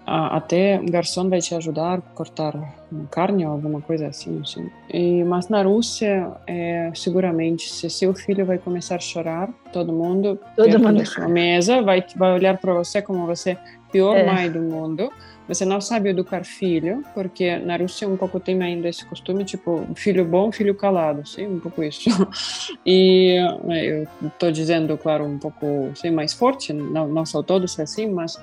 Speaker 3: até o garçom vai te ajudar a cortar carne ou alguma coisa assim, assim. E, mas na Rússia, é, seguramente, se seu filho vai começar a chorar, todo mundo todo mundo da sua mesa vai vai olhar para você como você pior é. mãe do mundo. Você não sabe educar filho, porque na Rússia um pouco tem ainda esse costume, tipo, filho bom, filho calado, sim, um pouco isso. E é, eu estou dizendo, claro, um pouco, sim, mais forte, não, não são todos assim, mas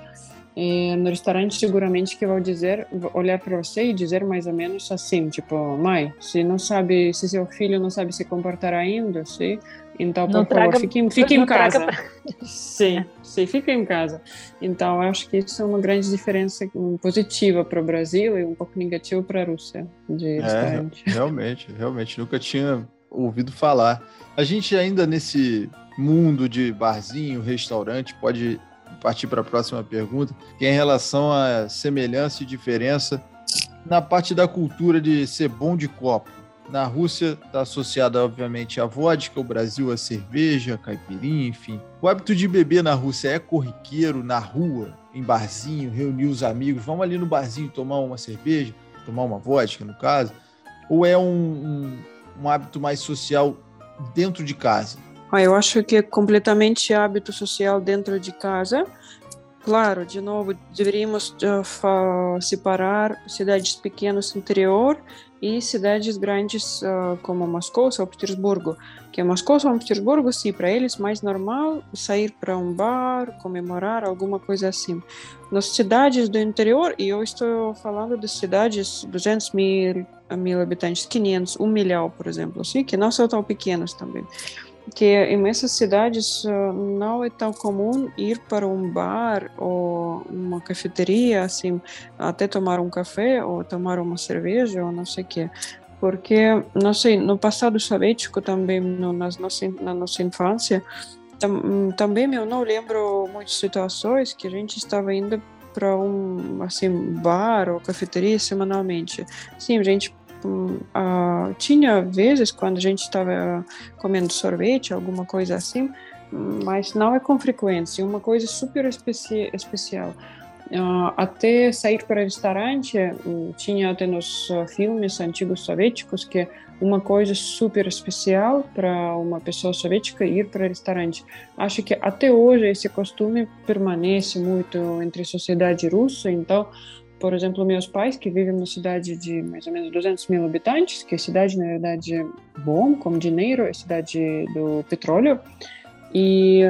Speaker 3: E no restaurante seguramente que vão dizer, olhar para você e dizer mais ou menos assim, tipo, mãe, se não sabe, se seu filho não sabe se comportar ainda, sim, então por favor, fique, fique em casa. Pra... Sim, sim, fique em casa. Então acho que isso é uma grande diferença positiva para o Brasil e um pouco negativa para a Rússia de é, restaurante.
Speaker 1: Realmente, realmente nunca tinha ouvido falar. A gente ainda nesse mundo de barzinho, restaurante, pode partir para a próxima pergunta, que é em relação à semelhança e diferença na parte da cultura de ser bom de copo. Na Rússia está associada, obviamente, à vodka, o Brasil a cerveja, caipirinha, enfim. O hábito de beber na Rússia é corriqueiro, na rua, em barzinho, reunir os amigos, vamos ali no barzinho tomar uma cerveja, tomar uma vodka, no caso? Ou é um, um, um hábito mais social dentro de casa?
Speaker 3: Ah, eu acho que é completamente hábito social dentro de casa. Claro, de novo, deveríamos uh, separar cidades pequenas interior e cidades grandes uh, como Moscou, São Petersburgo. Que Moscou, São Petersburgo, sim, para eles mais normal sair para um bar, comemorar alguma coisa assim. Nas cidades do interior, e eu estou falando de cidades 200 mil, mil habitantes, 500, 1 milhão, por exemplo, assim, que não são tão pequenas também que em essas cidades uh, não é tão comum ir para um bar ou uma cafeteria, assim, até tomar um café ou tomar uma cerveja ou não sei o quê. Porque, não sei, no passado soviético também, no, nas nossa, na nossa infância, tam, também eu não lembro muitas situações que a gente estava indo para um assim bar ou cafeteria semanalmente. Sim, a gente uh, tinha vezes quando a gente estava comendo sorvete, alguma coisa assim, mas não é com frequência, uma coisa super especi especial. Uh, até sair para restaurante, um, tinha até nos uh, filmes antigos soviéticos que uma coisa super especial para uma pessoa soviética ir para restaurante. Acho que até hoje esse costume permanece muito entre a sociedade russa, então por exemplo, meus pais, que vivem numa cidade de mais ou menos 200 mil habitantes, que é cidade, na verdade, bom, como dinheiro, é cidade do petróleo, e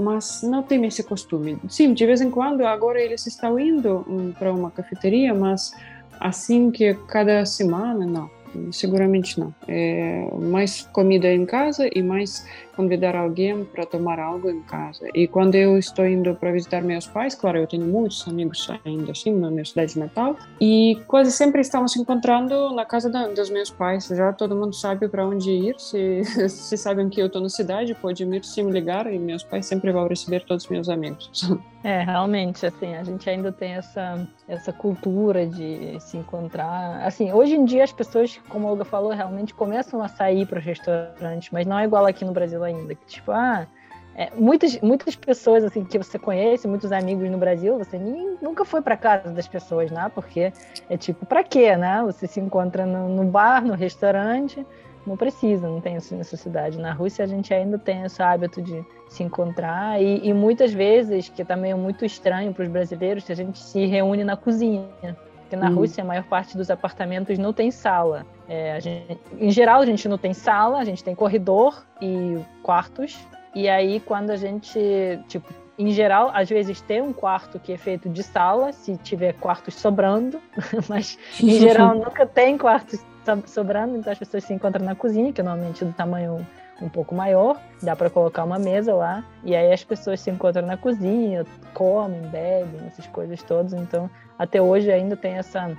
Speaker 3: mas não tem esse costume. Sim, de vez em quando, agora eles estão indo um, para uma cafeteria, mas assim que cada semana, não. Seguramente não. É mais comida em casa e mais convidar alguém para tomar algo em casa. E quando eu estou indo para visitar meus pais, claro, eu tenho muitos amigos ainda assim na minha cidade natal, e quase sempre estamos encontrando na casa da, dos meus pais. Já todo mundo sabe para onde ir. Se, se sabem que eu estou na cidade, pode ir se me ligar e meus pais sempre vão receber todos os meus amigos.
Speaker 2: É, realmente, assim, a gente ainda tem essa, essa cultura de se encontrar. Assim, hoje em dia as pessoas, como a Olga falou, realmente começam a sair para os restaurantes, mas não é igual aqui no Brasil ainda. Que, tipo, ah, é, muitas, muitas pessoas assim que você conhece, muitos amigos no Brasil, você nem, nunca foi para casa das pessoas, né? Porque é tipo, para quê, né? Você se encontra no, no, bar, no restaurante, não precisa, não tem essa necessidade. Na Rússia a gente ainda tem esse hábito de se encontrar e, e muitas vezes, que também é muito estranho para os brasileiros, a gente se reúne na cozinha. Porque na hum. Rússia a maior parte dos apartamentos não tem sala. É, gente, em geral, a gente não tem sala, a gente tem corredor e quartos. E aí, quando a gente, tipo, em geral, às vezes tem um quarto que é feito de sala, se tiver quartos sobrando, mas em geral nunca tem quartos sobrando, então as pessoas se encontram na cozinha, que é normalmente do tamanho um pouco maior, dá para colocar uma mesa lá, e aí as pessoas se encontram na cozinha, comem, bebem, essas coisas todas. Então, até hoje ainda tem essa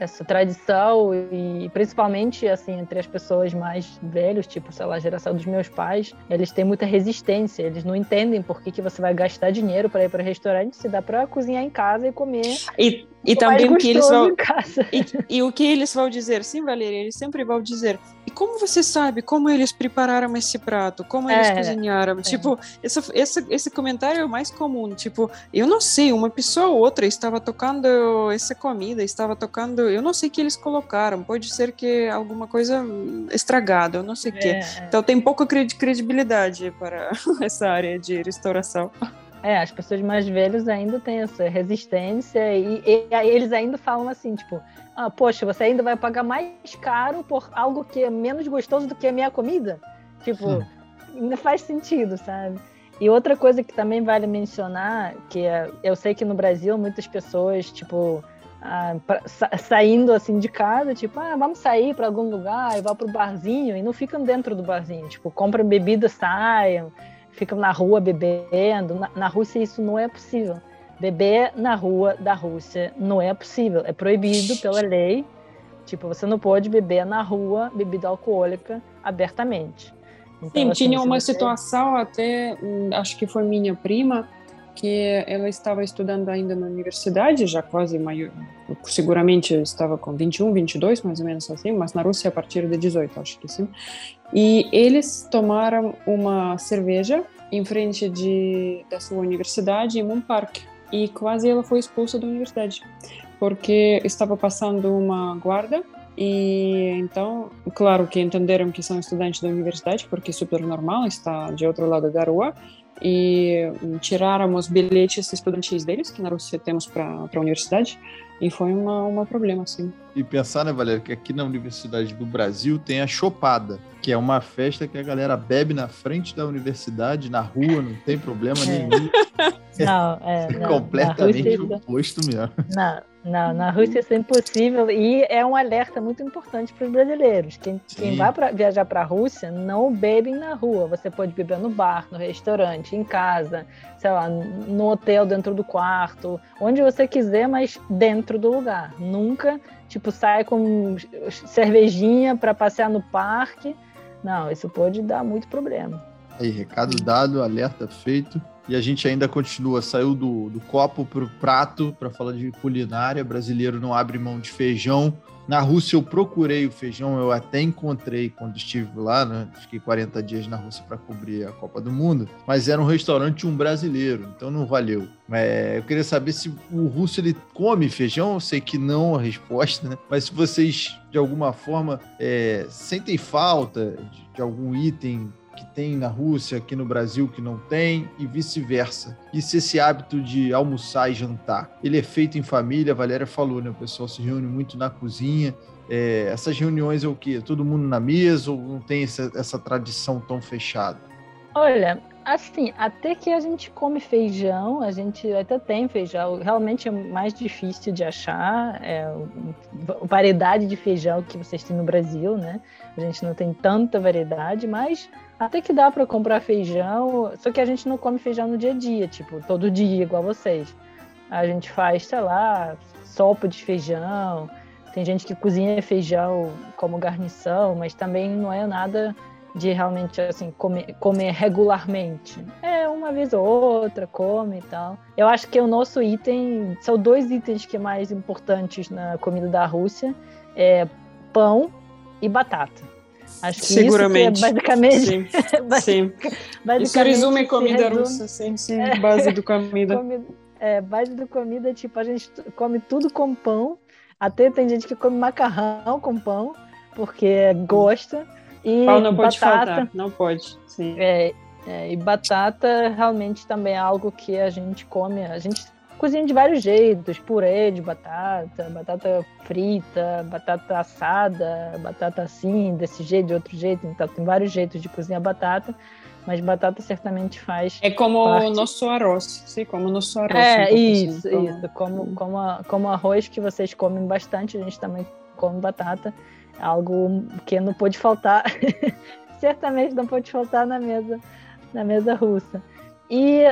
Speaker 2: essa tradição e principalmente assim entre as pessoas mais velhas, tipo, sei lá, a geração dos meus pais, eles têm muita resistência, eles não entendem por que, que você vai gastar dinheiro para ir para restaurante se dá para cozinhar em casa e comer.
Speaker 3: E, e também o que eles vão e, e, o que eles vão dizer, sim, Valéria, eles sempre vão dizer. E como você sabe como eles prepararam esse prato, como eles é, cozinharam? É. Tipo, esse, esse, esse comentário é o mais comum. Tipo, eu não sei, uma pessoa ou outra estava tocando essa comida, estava tocando eu não sei o que eles colocaram, pode ser que alguma coisa estragada, eu não sei o é, que. É. Então tem pouca credibilidade para essa área de restauração.
Speaker 2: É, as pessoas mais velhas ainda têm essa resistência e, e, eles ainda falam assim, tipo, ah, poxa, você ainda vai pagar mais caro por algo que é menos gostoso do que a minha comida? Tipo, hum. ainda faz sentido, sabe? E outra coisa que também vale mencionar, que é, eu sei que no Brasil muitas pessoas, tipo, ah, pra, sa, saindo assim de casa, tipo, ah, vamos sair para algum lugar e vá pro barzinho e não ficam dentro do barzinho, tipo, compram bebida, saiam, ficam na rua bebendo. Na, na Rússia isso não é possível. Beber na rua da Rússia não é possível, é proibido pela lei. Tipo, você não pode beber na rua bebida alcoólica abertamente.
Speaker 3: Então, Sim, assim, tinha uma você... situação até, hum, acho que foi minha prima, que ela estava estudando ainda na universidade, já quase maior, seguramente estava com 21, 22, mais ou menos assim, mas na Rússia a partir de 18, acho que sim. E eles tomaram uma cerveja em frente de, da sua universidade em um parque e quase ela foi expulsa da universidade porque estava passando uma guarda e então, claro que entenderam que são estudantes da universidade, porque é super normal, está de outro lado da rua, e tiraram os bilhetes estudantis deles, que na Rússia temos para a universidade, e foi um uma problema, assim.
Speaker 1: E pensar, né, Valéria, que aqui na Universidade do Brasil tem a Chopada, que é uma festa que a galera bebe na frente da universidade, na rua, não tem problema é. nenhum.
Speaker 2: Não, é,
Speaker 1: não, completamente oposto mesmo.
Speaker 2: Não, não, na Rússia isso é impossível e é um alerta muito importante para os brasileiros. Quem, quem vai pra, viajar para a Rússia, não bebem na rua. Você pode beber no bar, no restaurante, em casa, sei lá, no hotel, dentro do quarto, onde você quiser, mas dentro do lugar. Nunca, tipo, sai com cervejinha para passear no parque. Não, isso pode dar muito problema.
Speaker 1: Aí, recado dado, alerta feito. E a gente ainda continua, saiu do, do copo para o prato para falar de culinária. Brasileiro não abre mão de feijão. Na Rússia eu procurei o feijão, eu até encontrei quando estive lá, né? Fiquei 40 dias na Rússia para cobrir a Copa do Mundo, mas era um restaurante um brasileiro, então não valeu. É, eu queria saber se o russo ele come feijão, eu sei que não a resposta, né? Mas se vocês de alguma forma é, sentem falta de, de algum item que tem na Rússia, aqui no Brasil que não tem, e vice-versa. E se esse hábito de almoçar e jantar, ele é feito em família, a Valéria falou, né? O pessoal se reúne muito na cozinha. É, essas reuniões é o quê? Todo mundo na mesa ou não tem essa, essa tradição tão fechada?
Speaker 2: Olha, assim, até que a gente come feijão, a gente até tem feijão, realmente é mais difícil de achar, é, variedade de feijão que vocês têm no Brasil, né? A gente não tem tanta variedade, mas até que dá para comprar feijão, só que a gente não come feijão no dia a dia, tipo, todo dia, igual vocês. A gente faz, sei lá, sopa de feijão. Tem gente que cozinha feijão como garnição, mas também não é nada de realmente assim comer, comer regularmente. É uma vez ou outra, come e tal. Eu acho que o nosso item são dois itens que é mais importantes na comida da Rússia, é pão e batata. Acho que
Speaker 3: Seguramente.
Speaker 2: isso é basicamente.
Speaker 3: Sim. sim. basicamente isso resume comida resume... russa, sim, sim. É. Base do comida. comida.
Speaker 2: É, base do comida, tipo, a gente come tudo com pão. Até tem gente que come macarrão com pão, porque gosta. E
Speaker 3: pão não pode faltar, não pode. Sim.
Speaker 2: É, é, e batata realmente também é algo que a gente come. A gente cozinha de vários jeitos, purê de batata, batata frita, batata assada, batata assim, desse jeito, de outro jeito. Então tem vários jeitos de cozinhar batata, mas batata certamente faz.
Speaker 3: É como parte... o nosso arroz, sim, como o nosso arroz.
Speaker 2: É, um isso, assim, isso. Como, como, a, como arroz que vocês comem bastante, a gente também come batata. Algo que não pode faltar, certamente não pode faltar na mesa, na mesa russa. E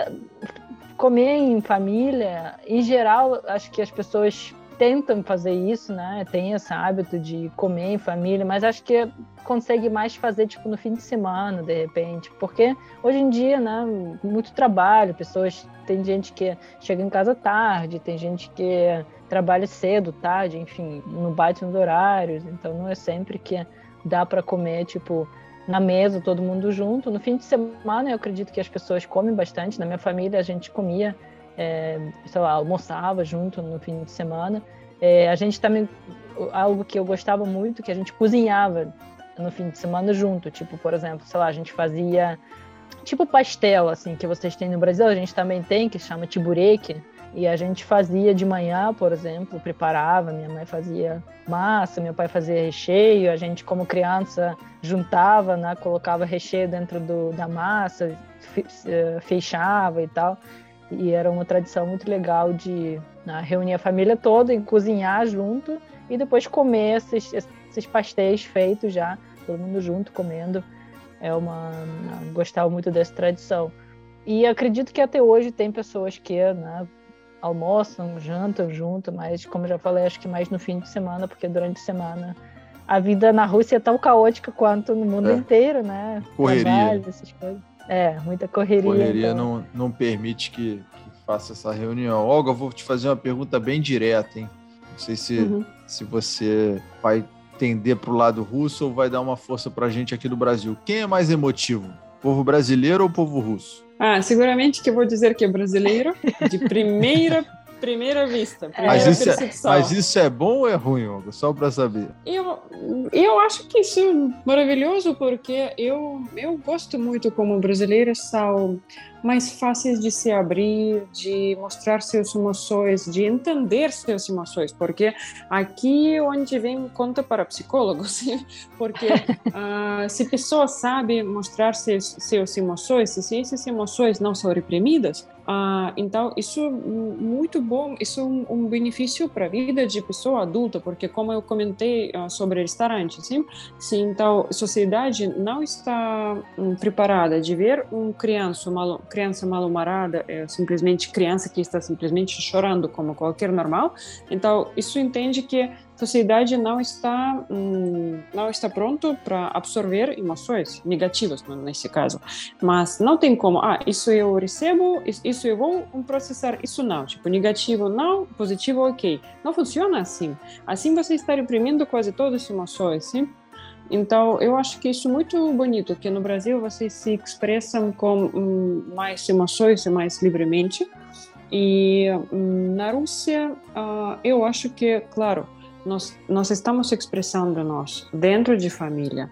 Speaker 2: comer em família, em geral, acho que as pessoas tentam fazer isso, né? Tem esse hábito de comer em família, mas acho que consegue mais fazer tipo no fim de semana, de repente, porque hoje em dia, né, muito trabalho, pessoas, tem gente que chega em casa tarde, tem gente que trabalha cedo, tarde, enfim, não bate nos horários, então não é sempre que dá para comer tipo na mesa, todo mundo junto. No fim de semana, eu acredito que as pessoas comem bastante. Na minha família, a gente comia, é, sei lá, almoçava junto no fim de semana. É, a gente também, algo que eu gostava muito, que a gente cozinhava no fim de semana junto. Tipo, por exemplo, sei lá, a gente fazia tipo pastel, assim, que vocês têm no Brasil, a gente também tem, que chama tibureque, E a gente fazia de manhã, por exemplo, preparava, minha mãe fazia massa, meu pai fazia recheio, a gente como criança juntava, né, colocava recheio dentro do, da massa, eh, fechava e tal. E era uma tradição muito legal de né, reunir a família toda e cozinhar junto e depois comer esses, esses pastéis feitos já, todo mundo junto comendo. É uma né, gostava muito dessa tradição. E acredito que até hoje tem pessoas que né, almoçam, jantam junto, mas como já falei, acho que mais no fim de semana, porque durante a semana a vida na Rússia é tão caótica quanto no mundo é. inteiro, né?
Speaker 1: Correria. Trabalho,
Speaker 2: essas coisas. É, muita correria.
Speaker 1: Correria então... não, não permite que, que, faça essa reunião. Olga, eu vou te fazer uma pergunta bem direta, hein? Não sei se, uhum. se você vai tender para o lado russo ou vai dar uma força para a gente aqui do Brasil. Quem é mais emotivo? Povo brasileiro ou povo russo?
Speaker 3: Ah, seguramente que eu vou dizer que é brasileiro, de primeira primeira vista, primeira
Speaker 1: mas isso, é, mas isso é bom ou é ruim, Olga? Só para saber.
Speaker 3: Eu, eu acho que isso é maravilhoso porque eu, eu gosto muito como brasileira são mais fáceis de se abrir, de mostrar suas emoções, de entender suas emoções, porque aqui é onde vem conta para psicólogos, porque uh, se a pessoa sabe mostrar seus, suas emoções, se essas emoções não são reprimidas, uh, então isso é muito bom, isso é um, um benefício para a vida de pessoa adulta, porque como eu comentei uh, sobre restaurante, sim, se então a sociedade não está um, preparada de ver um criança, uma criança mal-humorada é simplesmente criança que está simplesmente chorando como qualquer normal. Então, isso entende que sociedade não está hum, não está pronto para absorver emoções negativas nesse caso. Mas não tem como, ah, isso eu recebo, isso eu vou processar, isso não. Tipo, negativo não, positivo ok. Não funciona assim. Assim você está reprimindo quase todas as emoções, sim? Então, eu acho que isso é muito bonito, que no Brasil vocês se expressam com hum, mais emoções e mais livremente. E hum, na Rússia, uh, eu acho que, claro, nós, nós estamos expressando nós dentro de família,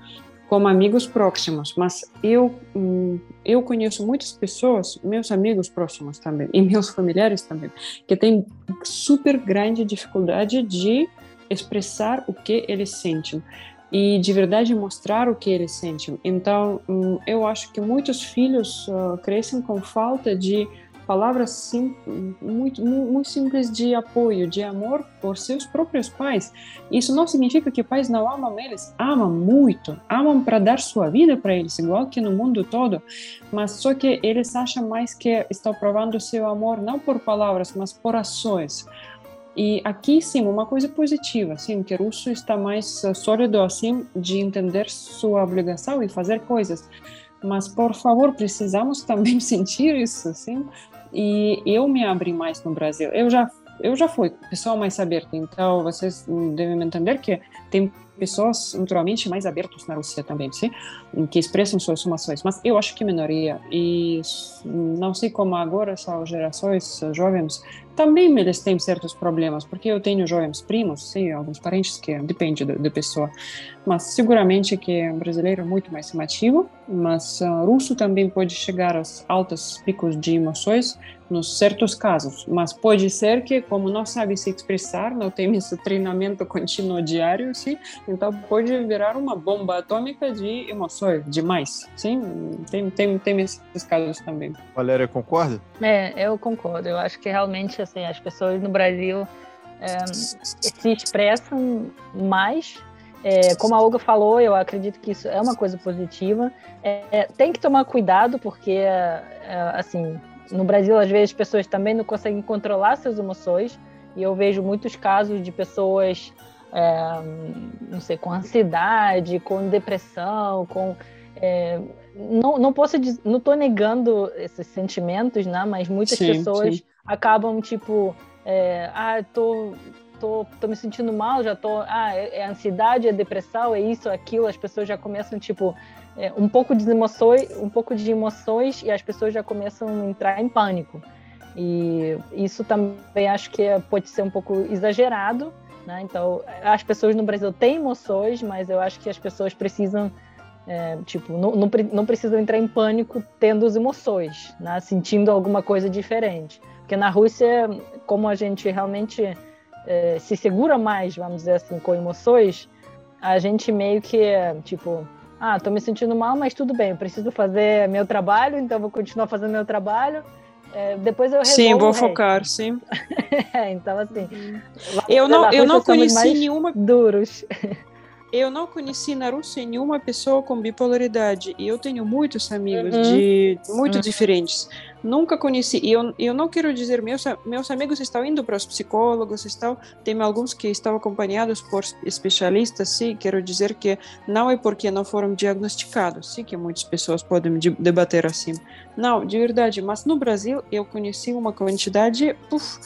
Speaker 3: como amigos próximos, mas eu hum, eu conheço muitas pessoas, meus amigos próximos também e meus familiares também, que têm super grande dificuldade de expressar o que eles sentem e de verdade mostrar o que eles sentem. Então, hum, eu acho que muitos filhos uh, crescem com falta de palavras sim, muito, muito simples de apoio, de amor por seus próprios pais. Isso não significa que pais não amam eles, amam muito, amam para dar sua vida para eles, igual que no mundo todo, mas só que eles acham mais que estão provando seu amor não por palavras, mas por ações. E aqui, sim, uma coisa positiva, sim, que o russo está mais eh, sólido, assim, de entender sua obrigação e fazer coisas. Mas, por favor, precisamos também sentir isso, assim. E eu me abri mais no Brasil. Eu já eu já fui pessoa mais aberta, então vocês devem entender que tem pessoas naturalmente mais abertas na Rússia também, sim, que expressam suas emoções, mas eu acho que minoria e não sei como agora são gerações jovens também eles têm certos problemas, porque eu tenho jovens primos, sim, alguns parentes que depende da pessoa, mas seguramente que o brasileiro é muito mais emotivo, mas uh, russo também pode chegar aos altos picos de emoções nos certos casos, mas pode ser que como não sabe se expressar, não tem esse treinamento contínuo diário, sim, então pode virar uma bomba atômica de emoções demais, sim, tem tem tem esses casos também.
Speaker 1: Valéria concorda?
Speaker 2: É, eu concordo. Eu acho que realmente assim as pessoas no Brasil é, se expressam mais. É, como a Olga falou, eu acredito que isso é uma coisa positiva. É, tem que tomar cuidado porque, é, assim, no Brasil às vezes as pessoas também não conseguem controlar suas emoções e eu vejo muitos casos de pessoas, é, não sei, com ansiedade, com depressão, com é, não, não posso dizer, não estou negando esses sentimentos, né? Mas muitas sim, pessoas sim. acabam tipo, é, ah, tô, tô, tô me sentindo mal, já tô, ah, é, é ansiedade, é depressão, é isso, é aquilo. As pessoas já começam tipo é, um pouco de emoções, um pouco de emoções e as pessoas já começam a entrar em pânico. E isso também acho que pode ser um pouco exagerado, né? Então, as pessoas no Brasil têm emoções, mas eu acho que as pessoas precisam é, tipo, não, não, não precisam entrar em pânico tendo as emoções, né? sentindo alguma coisa diferente. Porque na Rússia, como a gente realmente é, se segura mais, vamos dizer assim, com emoções, a gente meio que, tipo, ah, tô me sentindo mal, mas tudo bem, eu preciso fazer meu trabalho, então vou continuar fazendo meu trabalho. É, depois eu
Speaker 3: Sim, vou focar, sim.
Speaker 2: é, então, assim.
Speaker 3: Eu não, eu não conheci nenhuma.
Speaker 2: Duros.
Speaker 3: Eu não conheci na Rússia nenhuma pessoa com bipolaridade e eu tenho muitos amigos uhum. de muito uhum. diferentes. Nunca conheci. E eu, eu não quero dizer meus meus amigos estão indo para os psicólogos, estão tem alguns que estão acompanhados por especialistas. Sim, quero dizer que não é porque não foram diagnosticados. Sim, que muitas pessoas podem debater assim. Não, de verdade. Mas no Brasil eu conheci uma quantidade uf,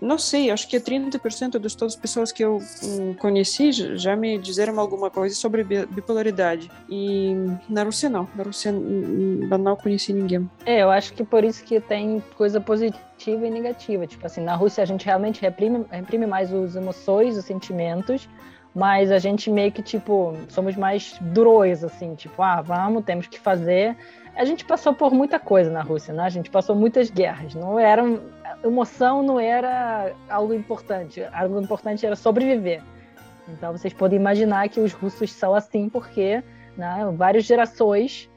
Speaker 3: não sei, acho que 30% das todas as pessoas que eu hum, conheci já me disseram alguma coisa sobre bipolaridade. E na Rússia não, na Rússia hum, hum, não conheci ninguém.
Speaker 2: É, eu acho que por isso que tem coisa positiva e negativa. Tipo assim, na Rússia a gente realmente reprime, reprime mais os emoções, os sentimentos, mas a gente meio que, tipo, somos mais durões, assim, tipo, ah, vamos, temos que fazer. A gente passou por muita coisa na Rússia, né? A gente passou muitas guerras. Não eram emoção não era algo importante. Algo importante era sobreviver. Então vocês podem imaginar que os russos são assim porque né, várias gerações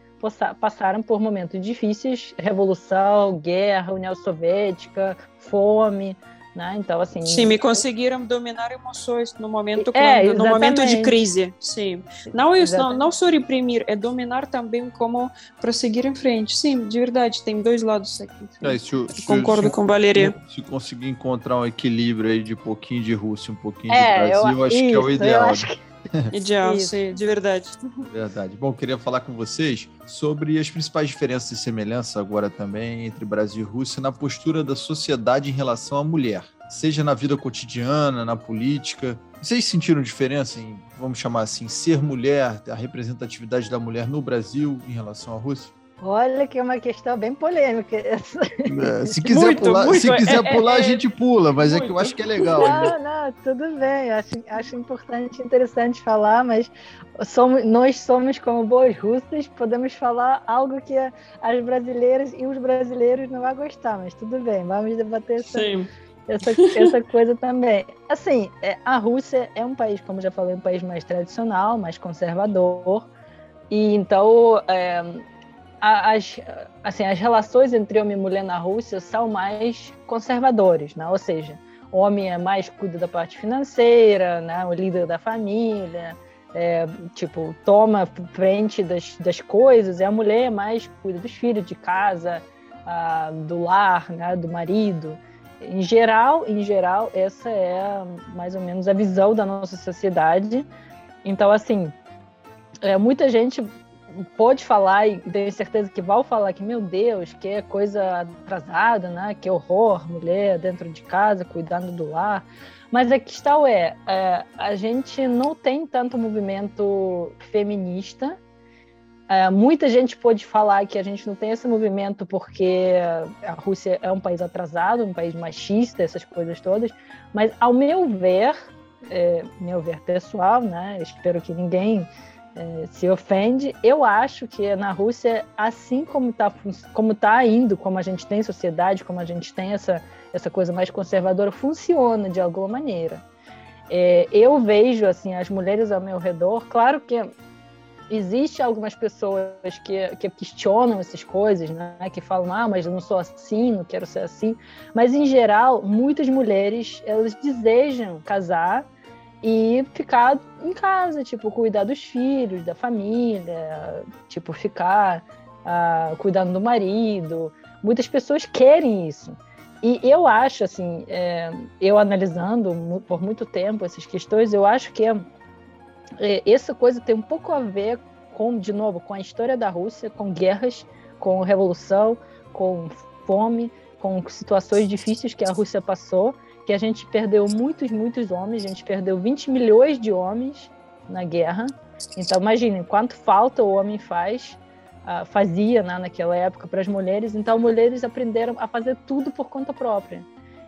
Speaker 2: passaram por momentos difíceis, revolução, guerra, União Soviética, fome, né? Então, assim.
Speaker 3: Sim, me conseguiram dominar emoções no momento, é, no momento de crise. Sim. Não, isso, não, não só reprimir, é dominar também como prosseguir em frente. Sim, de verdade, tem dois lados aqui. É, se, se, Concordo se, com Valeria.
Speaker 1: Se conseguir encontrar um equilíbrio aí de pouquinho de Rússia, um pouquinho é, de Brasil, eu, acho isso, que é o ideal. Eu
Speaker 3: que... Ideal, sim, de verdade.
Speaker 1: Verdade. Bom, queria falar com vocês sobre as principais diferenças e semelhanças agora também entre Brasil e Rússia na postura da sociedade em relação à mulher, seja na vida cotidiana, na política. Vocês sentiram diferença em, vamos chamar assim, ser mulher, a representatividade da mulher no Brasil em relação à Rússia?
Speaker 2: Olha que é uma questão bem polêmica.
Speaker 1: É, se quiser muito, pular, muito, se quiser é, pular é, a gente pula, mas muito. é que eu acho que é legal.
Speaker 2: Não, não, tudo bem. Acho, acho importante, interessante falar, mas somos, nós somos como boas russas, podemos falar algo que as brasileiras e os brasileiros não vão gostar, mas tudo bem, vamos debater essa, essa, essa coisa também. Assim, é, a Rússia é um país, como já falei, um país mais tradicional, mais conservador. E então é, as, assim, as relações entre homem e mulher na Rússia são mais conservadoras, né? ou seja, o homem é mais cuida da parte financeira, né? o líder da família, é, tipo, toma frente das, das coisas, e a mulher é mais cuida dos filhos, de casa, do lar, né? do marido. Em geral, em geral, essa é mais ou menos a visão da nossa sociedade. Então, assim, é, muita gente pode falar e tenho certeza que vai falar que, meu Deus, que é coisa atrasada, né? Que horror, mulher dentro de casa, cuidando do lar. Mas a questão é, é a gente não tem tanto movimento feminista. É, muita gente pode falar que a gente não tem esse movimento porque a Rússia é um país atrasado, um país machista, essas coisas todas. Mas, ao meu ver, é, meu ver pessoal, né? Espero que ninguém é, se ofende. Eu acho que na Rússia, assim como está como tá indo, como a gente tem sociedade, como a gente tem essa, essa coisa mais conservadora, funciona de alguma maneira. É, eu vejo assim as mulheres ao meu redor, claro que existe algumas pessoas que, que questionam essas coisas, né? que falam, ah, mas eu não sou assim, não quero ser assim. Mas, em geral, muitas mulheres, elas desejam casar e ficar em casa, tipo, cuidar dos filhos, da família, tipo, ficar uh, cuidando do marido. Muitas pessoas querem isso. E eu acho, assim, é, eu analisando por muito tempo essas questões, eu acho que é, essa coisa tem um pouco a ver com, de novo, com a história da Rússia, com guerras, com revolução, com fome, com situações difíceis que a Rússia passou que a gente perdeu muitos, muitos homens, a gente perdeu 20 milhões de homens na guerra. Então, imagine quanto falta o homem faz, uh, fazia né, naquela época para as mulheres. Então, mulheres aprenderam a fazer tudo por conta própria.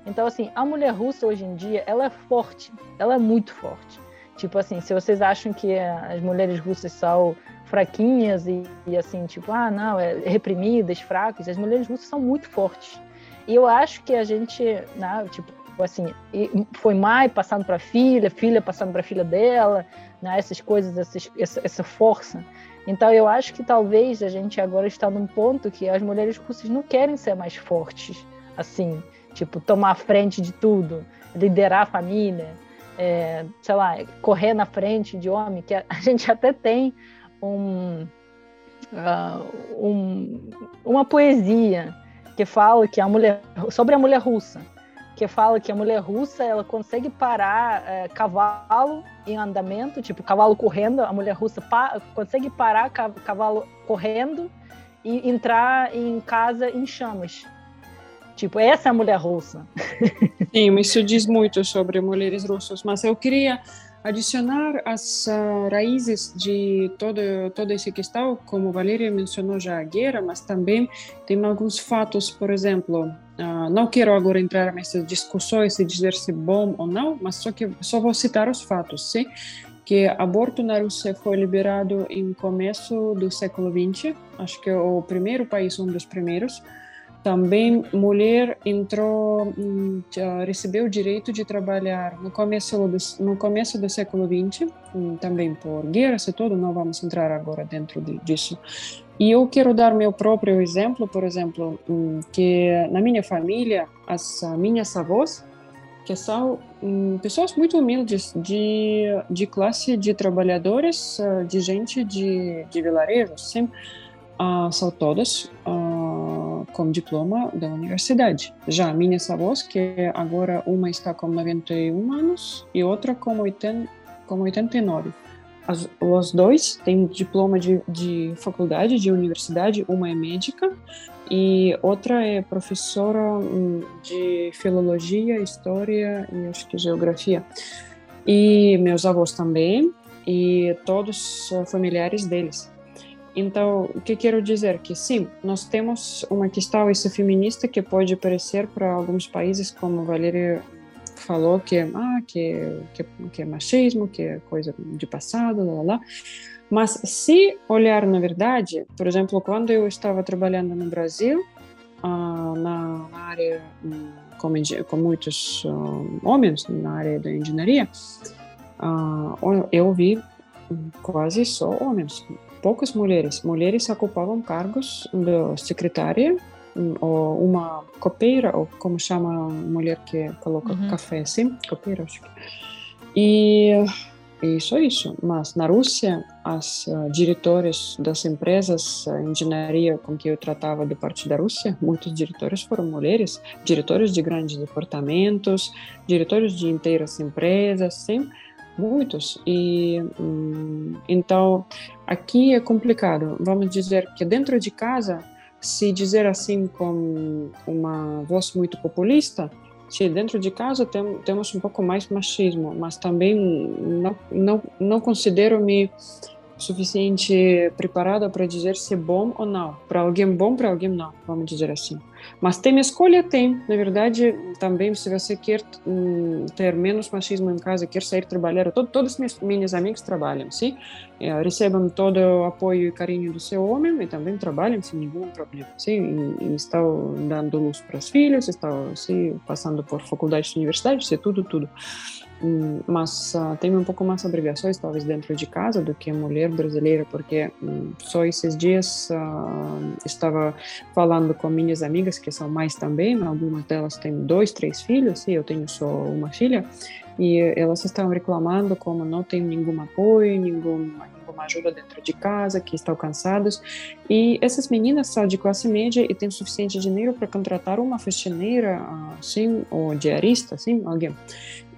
Speaker 2: Então, assim, a mulher russa hoje em dia, ela é forte, ela é muito forte. Tipo assim, se vocês acham que as mulheres russas são fraquinhas e, e, assim, tipo, ah, não, é reprimidas, fracas. As mulheres russas são muito fortes. E eu acho que a gente, né, tipo, assim, foi mãe passando para filha, filha passando para filha dela, né, essas coisas, essas, essa, essa força. Então eu acho que talvez a gente agora está num ponto que as mulheres russas não querem ser mais fortes, assim, tipo, tomar a frente de tudo, liderar a família, é, sei lá, correr na frente de homem, que a, gente até tem um, uh, um, uma poesia que fala que a mulher sobre a mulher russa, que fala que a mulher russa ela consegue parar é, cavalo em andamento, tipo cavalo correndo, a mulher russa pa consegue parar cavalo correndo e entrar em casa em chamas. Tipo, essa é a mulher russa.
Speaker 3: Sim, isso diz muito sobre mulheres russas, mas eu queria adicionar as uh, raízes de todo, toda essa questão, como Valéria mencionou já a guerra, mas também tem alguns fatos, por exemplo, uh, não quero agora entrar nessas discussões e dizer se bom ou não, mas só que só vou citar os fatos, sim? que aborto na Rússia foi liberado em começo do século XX, acho que é o primeiro país, um dos primeiros, também mulher entrou, hum, recebeu o direito de trabalhar no começo do, no começo do século XX, hum, também por guerras e tudo, não vamos entrar agora dentro disso. E eu quero dar meu próprio exemplo, por exemplo, hum, que na minha família, as minhas avós, que são pessoas muito humildes, de, de classe de trabalhadores, ah, de gente de, de vilarejos, sim, são todas com diploma da universidade. Já minhas avós, que agora uma está com 91 anos e outra com, 80, com 89. As, os dois têm diploma de, de faculdade, de universidade, uma é médica e outra é professora hum, de filologia, história e acho que geografia. E meus avós também, e todos familiares deles. Então, o que quero dizer? Que sim, nós temos uma questão isso feminista que pode parecer para alguns países, como Valéria falou, que, ah, que, que, que é machismo, que é coisa de passado, lá, lá. Mas se olhar na verdade, por exemplo, quando eu estava trabalhando no Brasil, ah, na, área hum, com, com muitos uh, homens na área da engenharia, uh, eu vi quase só homens poucas mulheres. Mulheres ocupavam cargos de secretária ou uma copeira, ou como chama a mulher que coloca uhum. café, sim? Copeira, acho que. E, e só isso. Mas na Rússia, as uh, diretores das empresas, a engenharia com que eu tratava de parte da Rússia, muitos diretores foram mulheres, diretores de grandes departamentos, diretores de inteiras empresas, sim? Muitos. E hum, então aqui é complicado. Vamos dizer que dentro de casa se dizer assim com uma voz muito populista se dentro de casa tem, temos um pouco mais machismo mas também não não, não considero me suficiente preparada para dizer se é bom ou não. Para alguém bom para alguém não vamos dizer assim mas tem escolha? Tem. Na verdade, também, se você quer hum, ter menos machismo em casa, quer sair trabalhar, todo, todos meus minhas amigos trabalham, sim? É, recebem todo o apoio e carinho do seu homem e também trabalham sem nenhum problema, sim? E, e estão dando luz para os filhos, estão sim, passando por faculdade, universidade, sim, tudo, tudo. Mas uh, tem um pouco mais obrigações talvez dentro de casa do que mulher brasileira porque um, só esses dias uh, estava falando com minhas amigas que são mais também algumas delas têm dois três filhos e eu tenho só uma filha e elas estão reclamando como não tem nenhum apoio nenhuma, ajuda dentro de casa que estão cansadas e essas meninas são de classe média e têm suficiente dinheiro para contratar uma faxineira assim ou diarista assim alguém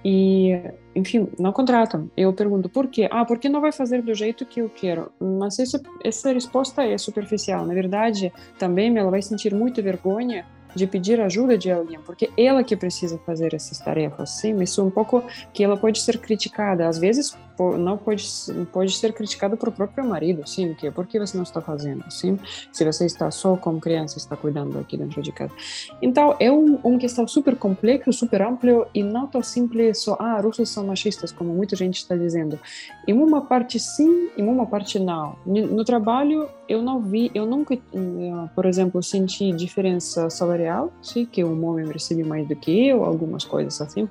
Speaker 3: e, enfim, não contratam. Eu pergunto por quê? Ah, porque não vai fazer do jeito que eu quero. Mas essa, essa resposta é superficial. Na verdade, também ela vai sentir muita vergonha de pedir ajuda de alguém, porque ela que precisa fazer essas tarefas, sim, isso é um pouco que ela pode ser criticada, às vezes não pode pode ser criticado por próprio marido, sim, que por que você não está fazendo, sim? Se você está só com criança, está cuidando aqui dentro de casa. Então é um, uma questão super complexo, super amplo e não tão simples só ah, russos são machistas como muita gente está dizendo. Em uma parte sim, em uma parte não. No trabalho eu não vi, eu nunca, eh, por exemplo, senti diferença salarial, sim, que um homem recebe mais do que eu, algumas coisas assim.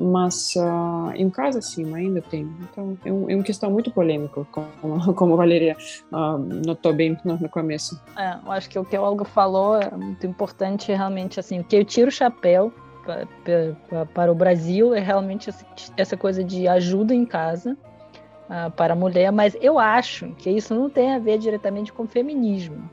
Speaker 3: Mas uh, em casa, sim, ainda tem. Então, é, um, é uma questão muito polêmica, como, como a Valeria uh, notou bem no, no começo.
Speaker 2: É, eu acho que o que o Olga falou é muito importante, realmente, assim, o que eu tiro o chapéu para, para o Brasil é realmente essa coisa de ajuda em casa uh, para a mulher, mas eu acho que isso não tem a ver diretamente com feminismo.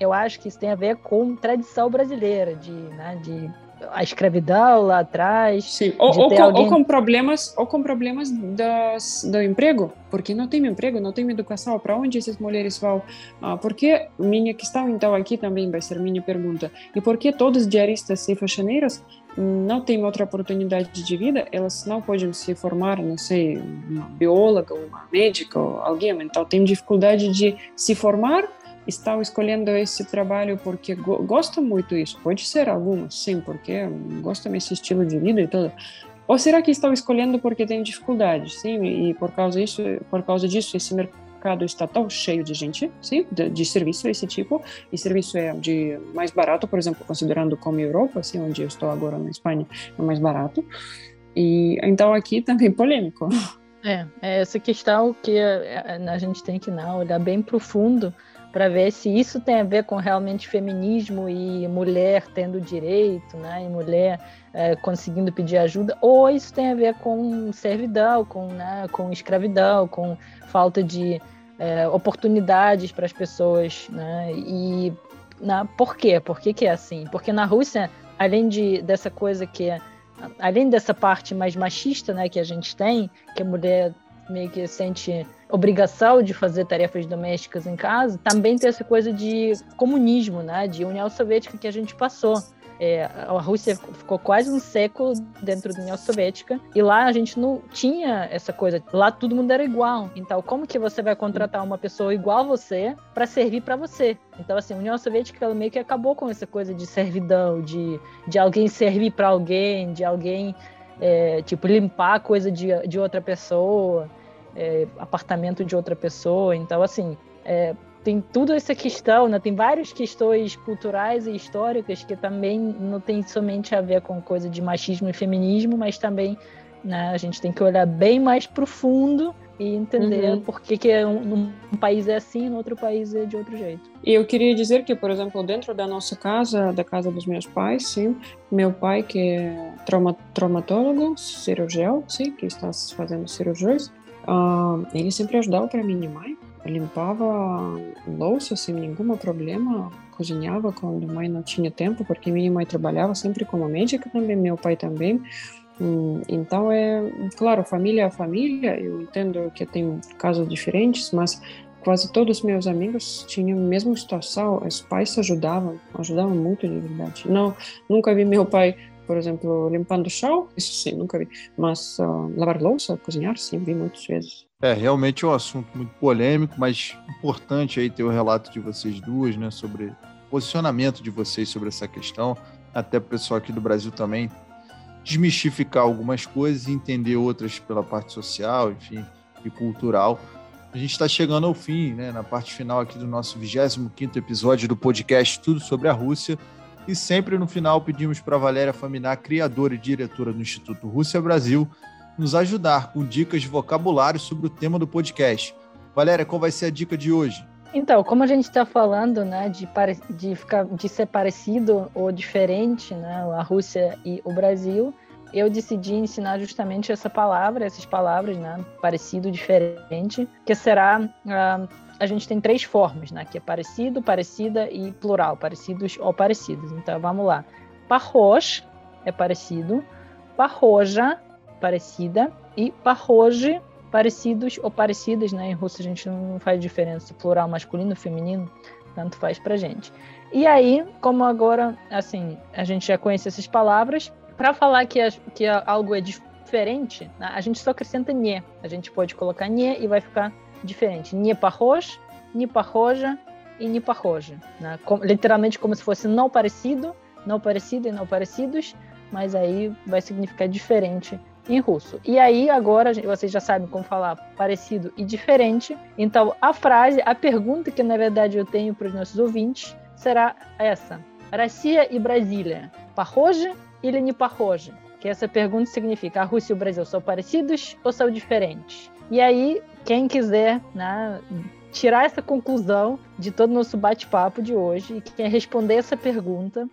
Speaker 2: Eu acho que isso tem a ver com tradição brasileira, de, né, de a escravidão lá atrás.
Speaker 3: Sim, ou, ou, com, alguém... ou, com, problemas, ou com problemas das, do emprego, porque não tem emprego, não tem educação, para onde essas mulheres vão? Ah, porque minha questão então aqui também vai ser minha pergunta. E por que todos os diaristas e faxineiros não têm outra oportunidade de vida? Elas não podem se formar, não sei, uma bióloga, uma médica, ou alguém, então tem dificuldade de se formar estão escolhendo esse trabalho porque go gostam muito disso. Pode ser alguns, sim, porque gostam desse estilo de vida e tudo. Ou será que estão escolhendo porque têm dificuldades, sim? E por causa disso, por causa disso, esse mercado está tão cheio de gente, sim, de, de serviço esse tipo. E serviço é de mais barato, por exemplo, considerando como Europa, assim, onde eu estou agora na Espanha, é mais barato. E então aqui também polêmico.
Speaker 2: É, é essa questão que a, a gente tem que não, olhar bem profundo para ver se isso tem a ver com realmente feminismo e mulher tendo direito, né, e mulher é, conseguindo pedir ajuda, ou isso tem a ver com servidão, com, né, com escravidão, com falta de é, oportunidades para as pessoas, né, e na, por quê? Por que, que é assim? Porque na Rússia, além de, dessa coisa que é, além dessa parte mais machista, né, que a gente tem, que a mulher meio que sente obrigação de fazer tarefas domésticas em casa, também tem essa coisa de comunismo, né, de União Soviética que a gente passou. É, a Rússia ficou quase um século dentro da União Soviética e lá a gente não tinha essa coisa. Lá todo mundo era igual. Então, como que você vai contratar uma pessoa igual a você para servir para você? Então, assim, a União Soviética ela meio que acabou com essa coisa de servidão, de, de alguém servir para alguém, de alguém é, tipo limpar a coisa de, de outra pessoa é, apartamento de outra pessoa. Então, assim, é, tem tudo essa questão, né? tem várias questões culturais e históricas que também não tem somente a ver com coisa de machismo e feminismo, mas também né, a gente tem que olhar bem mais profundo e entender uhum. por que, que um, um, país é assim e no outro país é de outro jeito.
Speaker 3: E eu queria dizer que, por exemplo, dentro da nossa casa, da casa dos meus pais, sim, meu pai que é trauma, traumatólogo, cirurgião, sim, que está fazendo cirurgias, Uh, ele sempre ajudava para minha limpava louça sem nenhum problema, cozinhava quando mãe não tinha tempo, porque minha mãe trabalhava sempre como médica também, meu pai também. Hum, então é claro, família é família. Eu entendo que tem casos diferentes, mas quase todos os meus amigos tinham a mesma situação. Os pais ajudavam, ajudavam muito de verdade. Não, nunca vi meu pai por exemplo, limpando o chão, isso sim, nunca vi. Mas uh, lavar louça, cozinhar, sim, vi muitas vezes.
Speaker 1: É, realmente é um assunto muito polêmico, mas importante aí ter o relato de vocês duas, né, sobre o posicionamento de vocês sobre essa questão, até o pessoal aqui do Brasil também desmistificar algumas coisas e entender outras pela parte social, enfim, e cultural. A gente está chegando ao fim, né, na parte final aqui do nosso 25º episódio do podcast Tudo sobre a Rússia. E sempre no final pedimos para Valéria Faminar, criadora e diretora do Instituto Rússia Brasil, nos ajudar com dicas de vocabulário sobre o tema do podcast. Valéria, qual vai ser a dica de hoje?
Speaker 2: Então, como a gente está falando, né, de, de, ficar, de ser parecido ou diferente, né, a Rússia e o Brasil, eu decidi ensinar justamente essa palavra, essas palavras, né, parecido, diferente, que será uh, a gente tem três formas, né? Que é parecido, parecida e plural, parecidos ou parecidos. Então, vamos lá. Parroz é parecido, parroja, parecida, e parroje, parecidos ou parecidas, né? Em russo a gente não faz diferença, plural, masculino, feminino, tanto faz pra gente. E aí, como agora, assim, a gente já conhece essas palavras, para falar que, que algo é diferente, né, a gente só acrescenta nie. A gente pode colocar nie e vai ficar diferente. Nie pahoj, не похоже e не похоже. Né? literalmente como se fosse não parecido, não parecido e não parecidos, mas aí vai significar diferente em russo. E aí agora vocês já sabem como falar parecido e diferente. Então a frase, a pergunta que na verdade eu tenho para os nossos ouvintes será essa: Россия e Brasília, похожи или не похожи? Que essa pergunta significa: a Rússia e o Brasil são parecidos ou são diferentes? E aí, quem quiser, né, tirar essa conclusão de todo o nosso bate-papo de hoje e quem responder essa pergunta,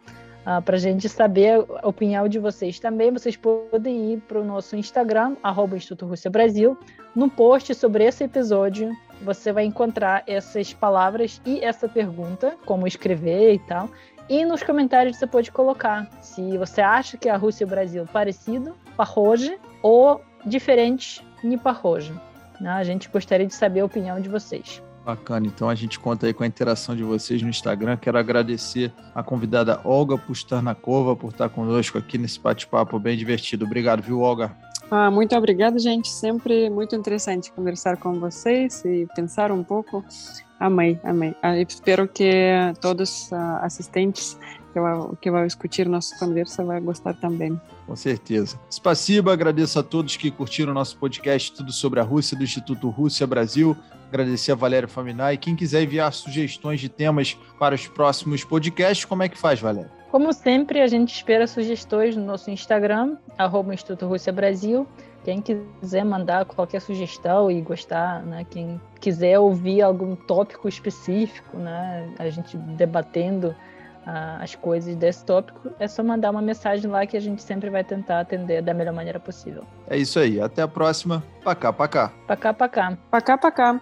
Speaker 2: ah, para a gente saber a opinião de vocês também. Vocês podem ir para o nosso Instagram, arroba Instituto Rússia Brasil. No post sobre esse episódio, você vai encontrar essas palavras e essa pergunta, como escrever e tal. E nos comentários você pode colocar se você acha que a Rússia e o Brasil parecido, parroje, ou diferente, niparroje. Né? A gente gostaria de saber a opinião de vocês.
Speaker 1: Bacana, então a gente conta aí com a interação de vocês no Instagram. Quero agradecer a convidada Olga Pustarnakova por estar conosco aqui nesse bate-papo bem divertido. Obrigado, viu, Olga?
Speaker 3: Ah, muito obrigada, gente. Sempre muito interessante conversar com vocês e pensar um pouco. Amei, amei. Ah, espero que todos uh, assistentes que vão, que vão escutar nossa conversa vão gostar também.
Speaker 1: Com certeza. Spasiba, agradeço a todos que curtiram nosso podcast Tudo sobre a Rússia, do Instituto Rússia Brasil. Agradecer a Valéria Faminai. Quem quiser enviar sugestões de temas para os próximos podcasts, como é que faz, Valéria?
Speaker 2: Como sempre, a gente espera sugestões no nosso Instagram, arroba Instituto Rússia Brasil. Quem quiser mandar qualquer sugestão e gostar, né? Quem quiser ouvir algum tópico específico, né? A gente debatendo as coisas desse tópico, é só mandar uma mensagem lá que a gente sempre vai tentar atender da melhor maneira possível.
Speaker 1: É isso aí. Até a próxima. Pacá, pacá.
Speaker 2: Pacá, pacá.
Speaker 3: Pacá, pacá.